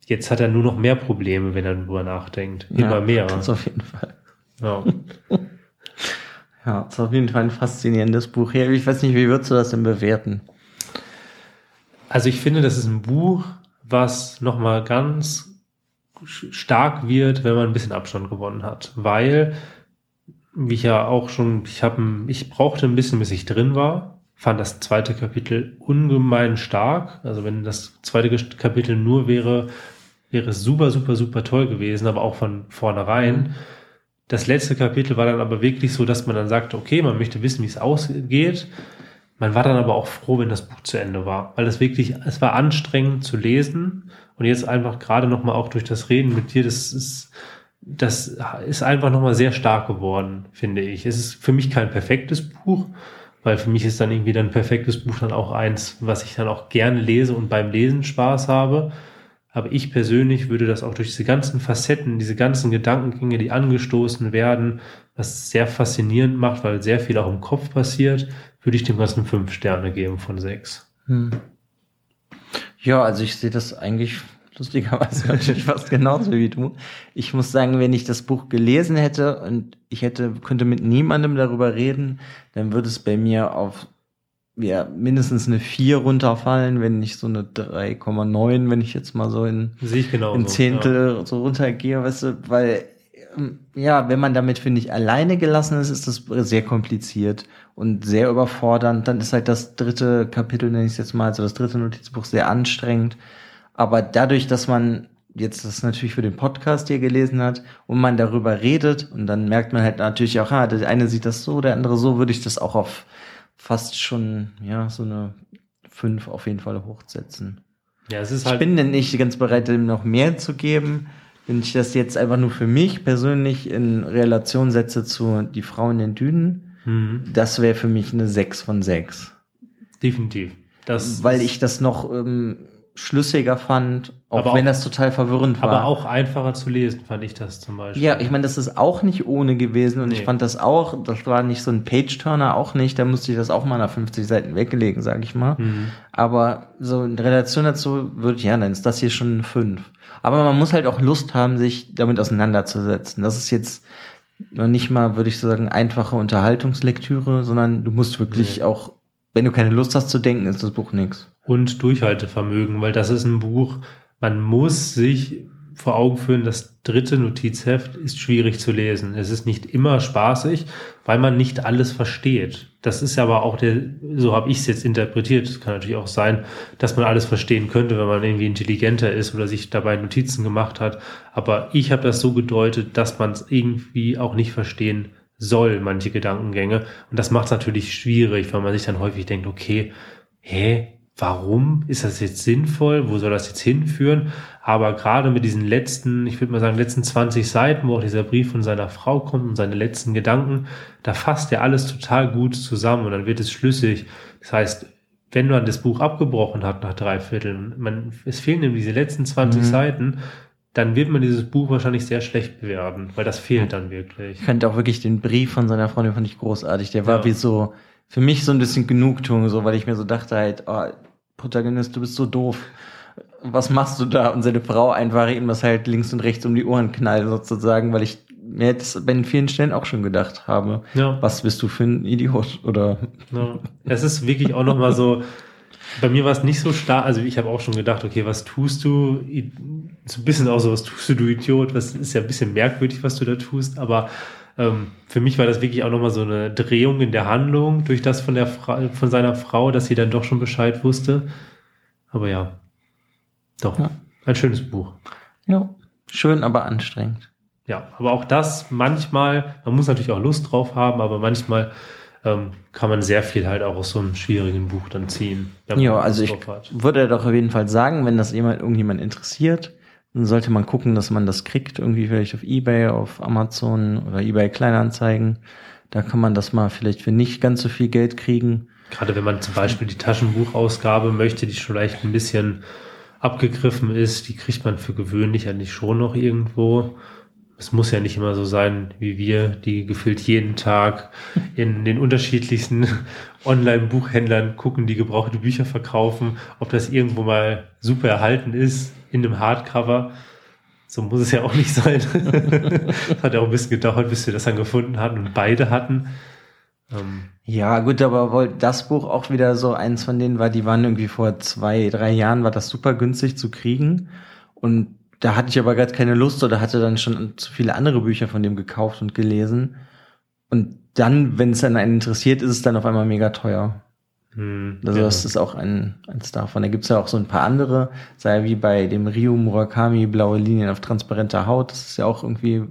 Jetzt hat er nur noch mehr Probleme, wenn er darüber nachdenkt. Immer Ja, mehr. Das auf jeden Fall. Ja. Ja, ist auf jeden Fall ein faszinierendes Buch. Ich weiß nicht, wie würdest du das denn bewerten? Also ich finde, das ist ein Buch, was nochmal ganz stark wird, wenn man ein bisschen Abstand gewonnen hat. Weil, wie ich ja auch schon, ich habe, ich brauchte ein bisschen, bis ich drin war, fand das zweite Kapitel ungemein stark. Also wenn das zweite Kapitel nur wäre, wäre es super, super, super toll gewesen, aber auch von vornherein. Das letzte Kapitel war dann aber wirklich so, dass man dann sagte, okay, man möchte wissen, wie es ausgeht. Man war dann aber auch froh, wenn das Buch zu Ende war, weil es wirklich, es war anstrengend zu lesen und jetzt einfach gerade noch mal auch durch das Reden mit dir, das ist, das ist einfach noch mal sehr stark geworden, finde ich. Es ist für mich kein perfektes Buch, weil für mich ist dann irgendwie dann ein perfektes Buch dann auch eins, was ich dann auch gerne lese und beim Lesen Spaß habe. Aber ich persönlich würde das auch durch diese ganzen Facetten, diese ganzen Gedankengänge, die angestoßen werden, was sehr faszinierend macht, weil sehr viel auch im Kopf passiert, würde ich dem Ganzen fünf Sterne geben von sechs. Hm. Ja, also ich sehe das eigentlich lustigerweise fast genauso wie du. Ich muss sagen, wenn ich das Buch gelesen hätte und ich hätte, könnte mit niemandem darüber reden, dann würde es bei mir auf ja, mindestens eine 4 runterfallen, wenn nicht so eine 3,9, wenn ich jetzt mal so in genau. ein Zehntel so runtergehe, weißt du, weil ähm, ja, wenn man damit, finde ich, alleine gelassen ist, ist das sehr kompliziert und sehr überfordernd. Dann ist halt das dritte Kapitel, nenne ich es jetzt mal, also das dritte Notizbuch sehr anstrengend. Aber dadurch, dass man jetzt das natürlich für den Podcast hier gelesen hat und man darüber redet und dann merkt man halt natürlich auch, ah, der eine sieht das so, der andere so, würde ich das auch auf fast schon, ja, so eine fünf auf jeden Fall hochsetzen. Ja, es ist Ich halt. bin denn nicht ganz bereit, dem noch mehr zu geben. Wenn ich das jetzt einfach nur für mich persönlich in Relation setze zu die Frau in den Dünen, Mhm, das wäre für mich eine 6 von 6. definitiv. Das Weil ich das noch, ähm, schlüssiger fand, auch Aber wenn auch- das total verwirrend war. Aber auch einfacher zu lesen, fand ich das zum Beispiel. Ja, ich meine, das ist auch nicht ohne gewesen und ich Nee. fand das auch, das war nicht so ein Page-Turner, auch nicht, da musste ich das auch mal nach 50 Seiten weglegen, sage ich mal. Mhm. Aber so in Relation dazu würde ich, ja, dann ist das hier schon 5. Aber man muss halt auch Lust haben, sich damit auseinanderzusetzen. Das ist jetzt noch nicht mal, würde ich sagen, einfache Unterhaltungslektüre, sondern du musst wirklich Nee. auch, wenn du keine Lust hast zu denken, ist das Buch nix. Und Durchhaltevermögen, weil das ist ein Buch, man muss sich vor Augen führen, das dritte Notizheft ist schwierig zu lesen. Es ist nicht immer spaßig, weil man nicht alles versteht. Das ist aber auch der, so habe ich es jetzt interpretiert. Es kann natürlich auch sein, dass man alles verstehen könnte, wenn man irgendwie intelligenter ist oder sich dabei Notizen gemacht hat. Aber ich habe das so gedeutet, dass man es irgendwie auch nicht verstehen soll, manche Gedankengänge. Und das macht es natürlich schwierig, weil man sich dann häufig denkt, okay, hä, warum ist das jetzt sinnvoll? Wo soll das jetzt hinführen? Aber gerade mit diesen letzten, ich würde mal sagen, letzten 20 Seiten, wo auch dieser Brief von seiner Frau kommt und seine letzten Gedanken, da fasst er alles total gut zusammen und dann wird es schlüssig. Das heißt, wenn man das Buch abgebrochen hat nach drei Vierteln, man, es fehlen ihm diese letzten 20 Mhm. Seiten, dann wird man dieses Buch wahrscheinlich sehr schlecht bewerten, weil das fehlt dann wirklich. Ich fand auch wirklich den Brief von seiner Freundin fand ich großartig. Der war Ja. wie so, für mich so ein bisschen Genugtuung, so, weil ich mir so dachte halt, oh, Protagonist, du bist so doof. Was machst du da? Und seine Frau einfach ihm das halt links und rechts um die Ohren knallt sozusagen, weil ich mir jetzt bei vielen Stellen auch schon gedacht habe, Ja. was bist du für ein Idiot? Oder Ja. Es ist wirklich auch nochmal so, bei mir war es nicht so stark, also ich habe auch schon gedacht, okay, was tust du? So ein bisschen auch so, was tust du, du Idiot? Was ist ja ein bisschen merkwürdig, was du da tust, aber ähm, für mich war das wirklich auch nochmal so eine Drehung in der Handlung durch das von der Fra von seiner Frau, dass sie dann doch schon Bescheid wusste. Aber ja, doch, Ja. ein schönes Buch. ja, schön, aber anstrengend. Ja, aber auch das manchmal, man muss natürlich auch Lust drauf haben, aber manchmal ähm, kann man sehr viel halt auch aus so einem schwierigen Buch dann ziehen. Ja, Lust also ich drauf hat. würde doch auf jeden Fall sagen, wenn das jemand, irgendjemand interessiert, dann sollte man gucken, dass man das kriegt, irgendwie vielleicht auf Ebay, auf Amazon oder Ebay Kleinanzeigen. Da kann man das mal vielleicht für nicht ganz so viel Geld kriegen. Gerade wenn man zum Beispiel die Taschenbuchausgabe möchte, die vielleicht ein bisschen abgegriffen ist, die kriegt man für gewöhnlich eigentlich schon noch irgendwo. Es muss ja nicht immer so sein wie wir, die gefühlt jeden Tag in den unterschiedlichsten Online-Buchhändlern gucken, die gebrauchte Bücher verkaufen, ob das irgendwo mal super erhalten ist in einem Hardcover. So muss es ja auch nicht sein. Hat ja auch ein bisschen gedauert, bis wir das dann gefunden hatten und beide hatten. Ähm, Ja, gut, aber wohl das Buch auch wieder so eins von denen war, die waren irgendwie vor zwei, drei Jahren, war das super günstig zu kriegen. Und da hatte ich aber gerade keine Lust oder hatte dann schon zu viele andere Bücher von dem gekauft und gelesen. Und dann, wenn es dann einen interessiert, ist es dann auf einmal mega teuer. hm, Also ja. das ist auch ein, eins davon. Da gibt's ja auch so ein paar andere, sei wie bei dem Ryu Murakami, blaue Linien auf transparenter Haut. Das ist ja auch irgendwie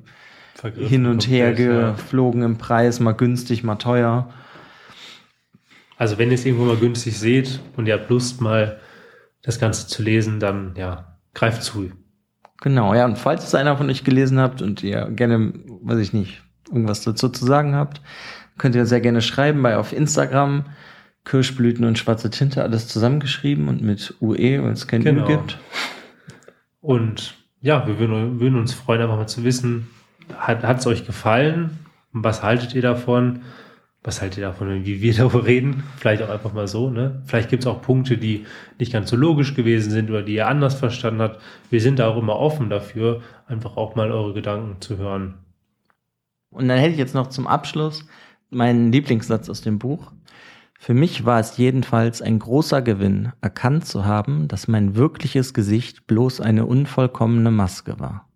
Vergriffen hin und her komplett, ja. geflogen im Preis, mal günstig, mal teuer. Also wenn ihr es irgendwo mal günstig seht und ihr habt Lust mal das Ganze zu lesen, dann ja, greift zu. Genau, ja, und falls es einer von euch gelesen habt und ihr gerne, weiß ich nicht, irgendwas dazu zu sagen habt, könnt ihr sehr gerne schreiben bei auf Instagram. Kirschblüten und schwarze Tinte, alles zusammengeschrieben und mit UE, weil es kein Genau. U gibt. Und ja, wir würden, würden uns freuen, einfach mal zu wissen, hat es euch gefallen? Was haltet ihr davon? Was haltet ihr davon, wie wir darüber reden? Vielleicht auch einfach mal so, ne? Vielleicht gibt es auch Punkte, die nicht ganz so logisch gewesen sind oder die ihr anders verstanden habt. Wir sind da auch immer offen dafür, einfach auch mal eure Gedanken zu hören. Und dann hätte ich jetzt noch zum Abschluss meinen Lieblingssatz aus dem Buch. Für mich war es jedenfalls ein großer Gewinn, erkannt zu haben, dass mein wirkliches Gesicht bloß eine unvollkommene Maske war.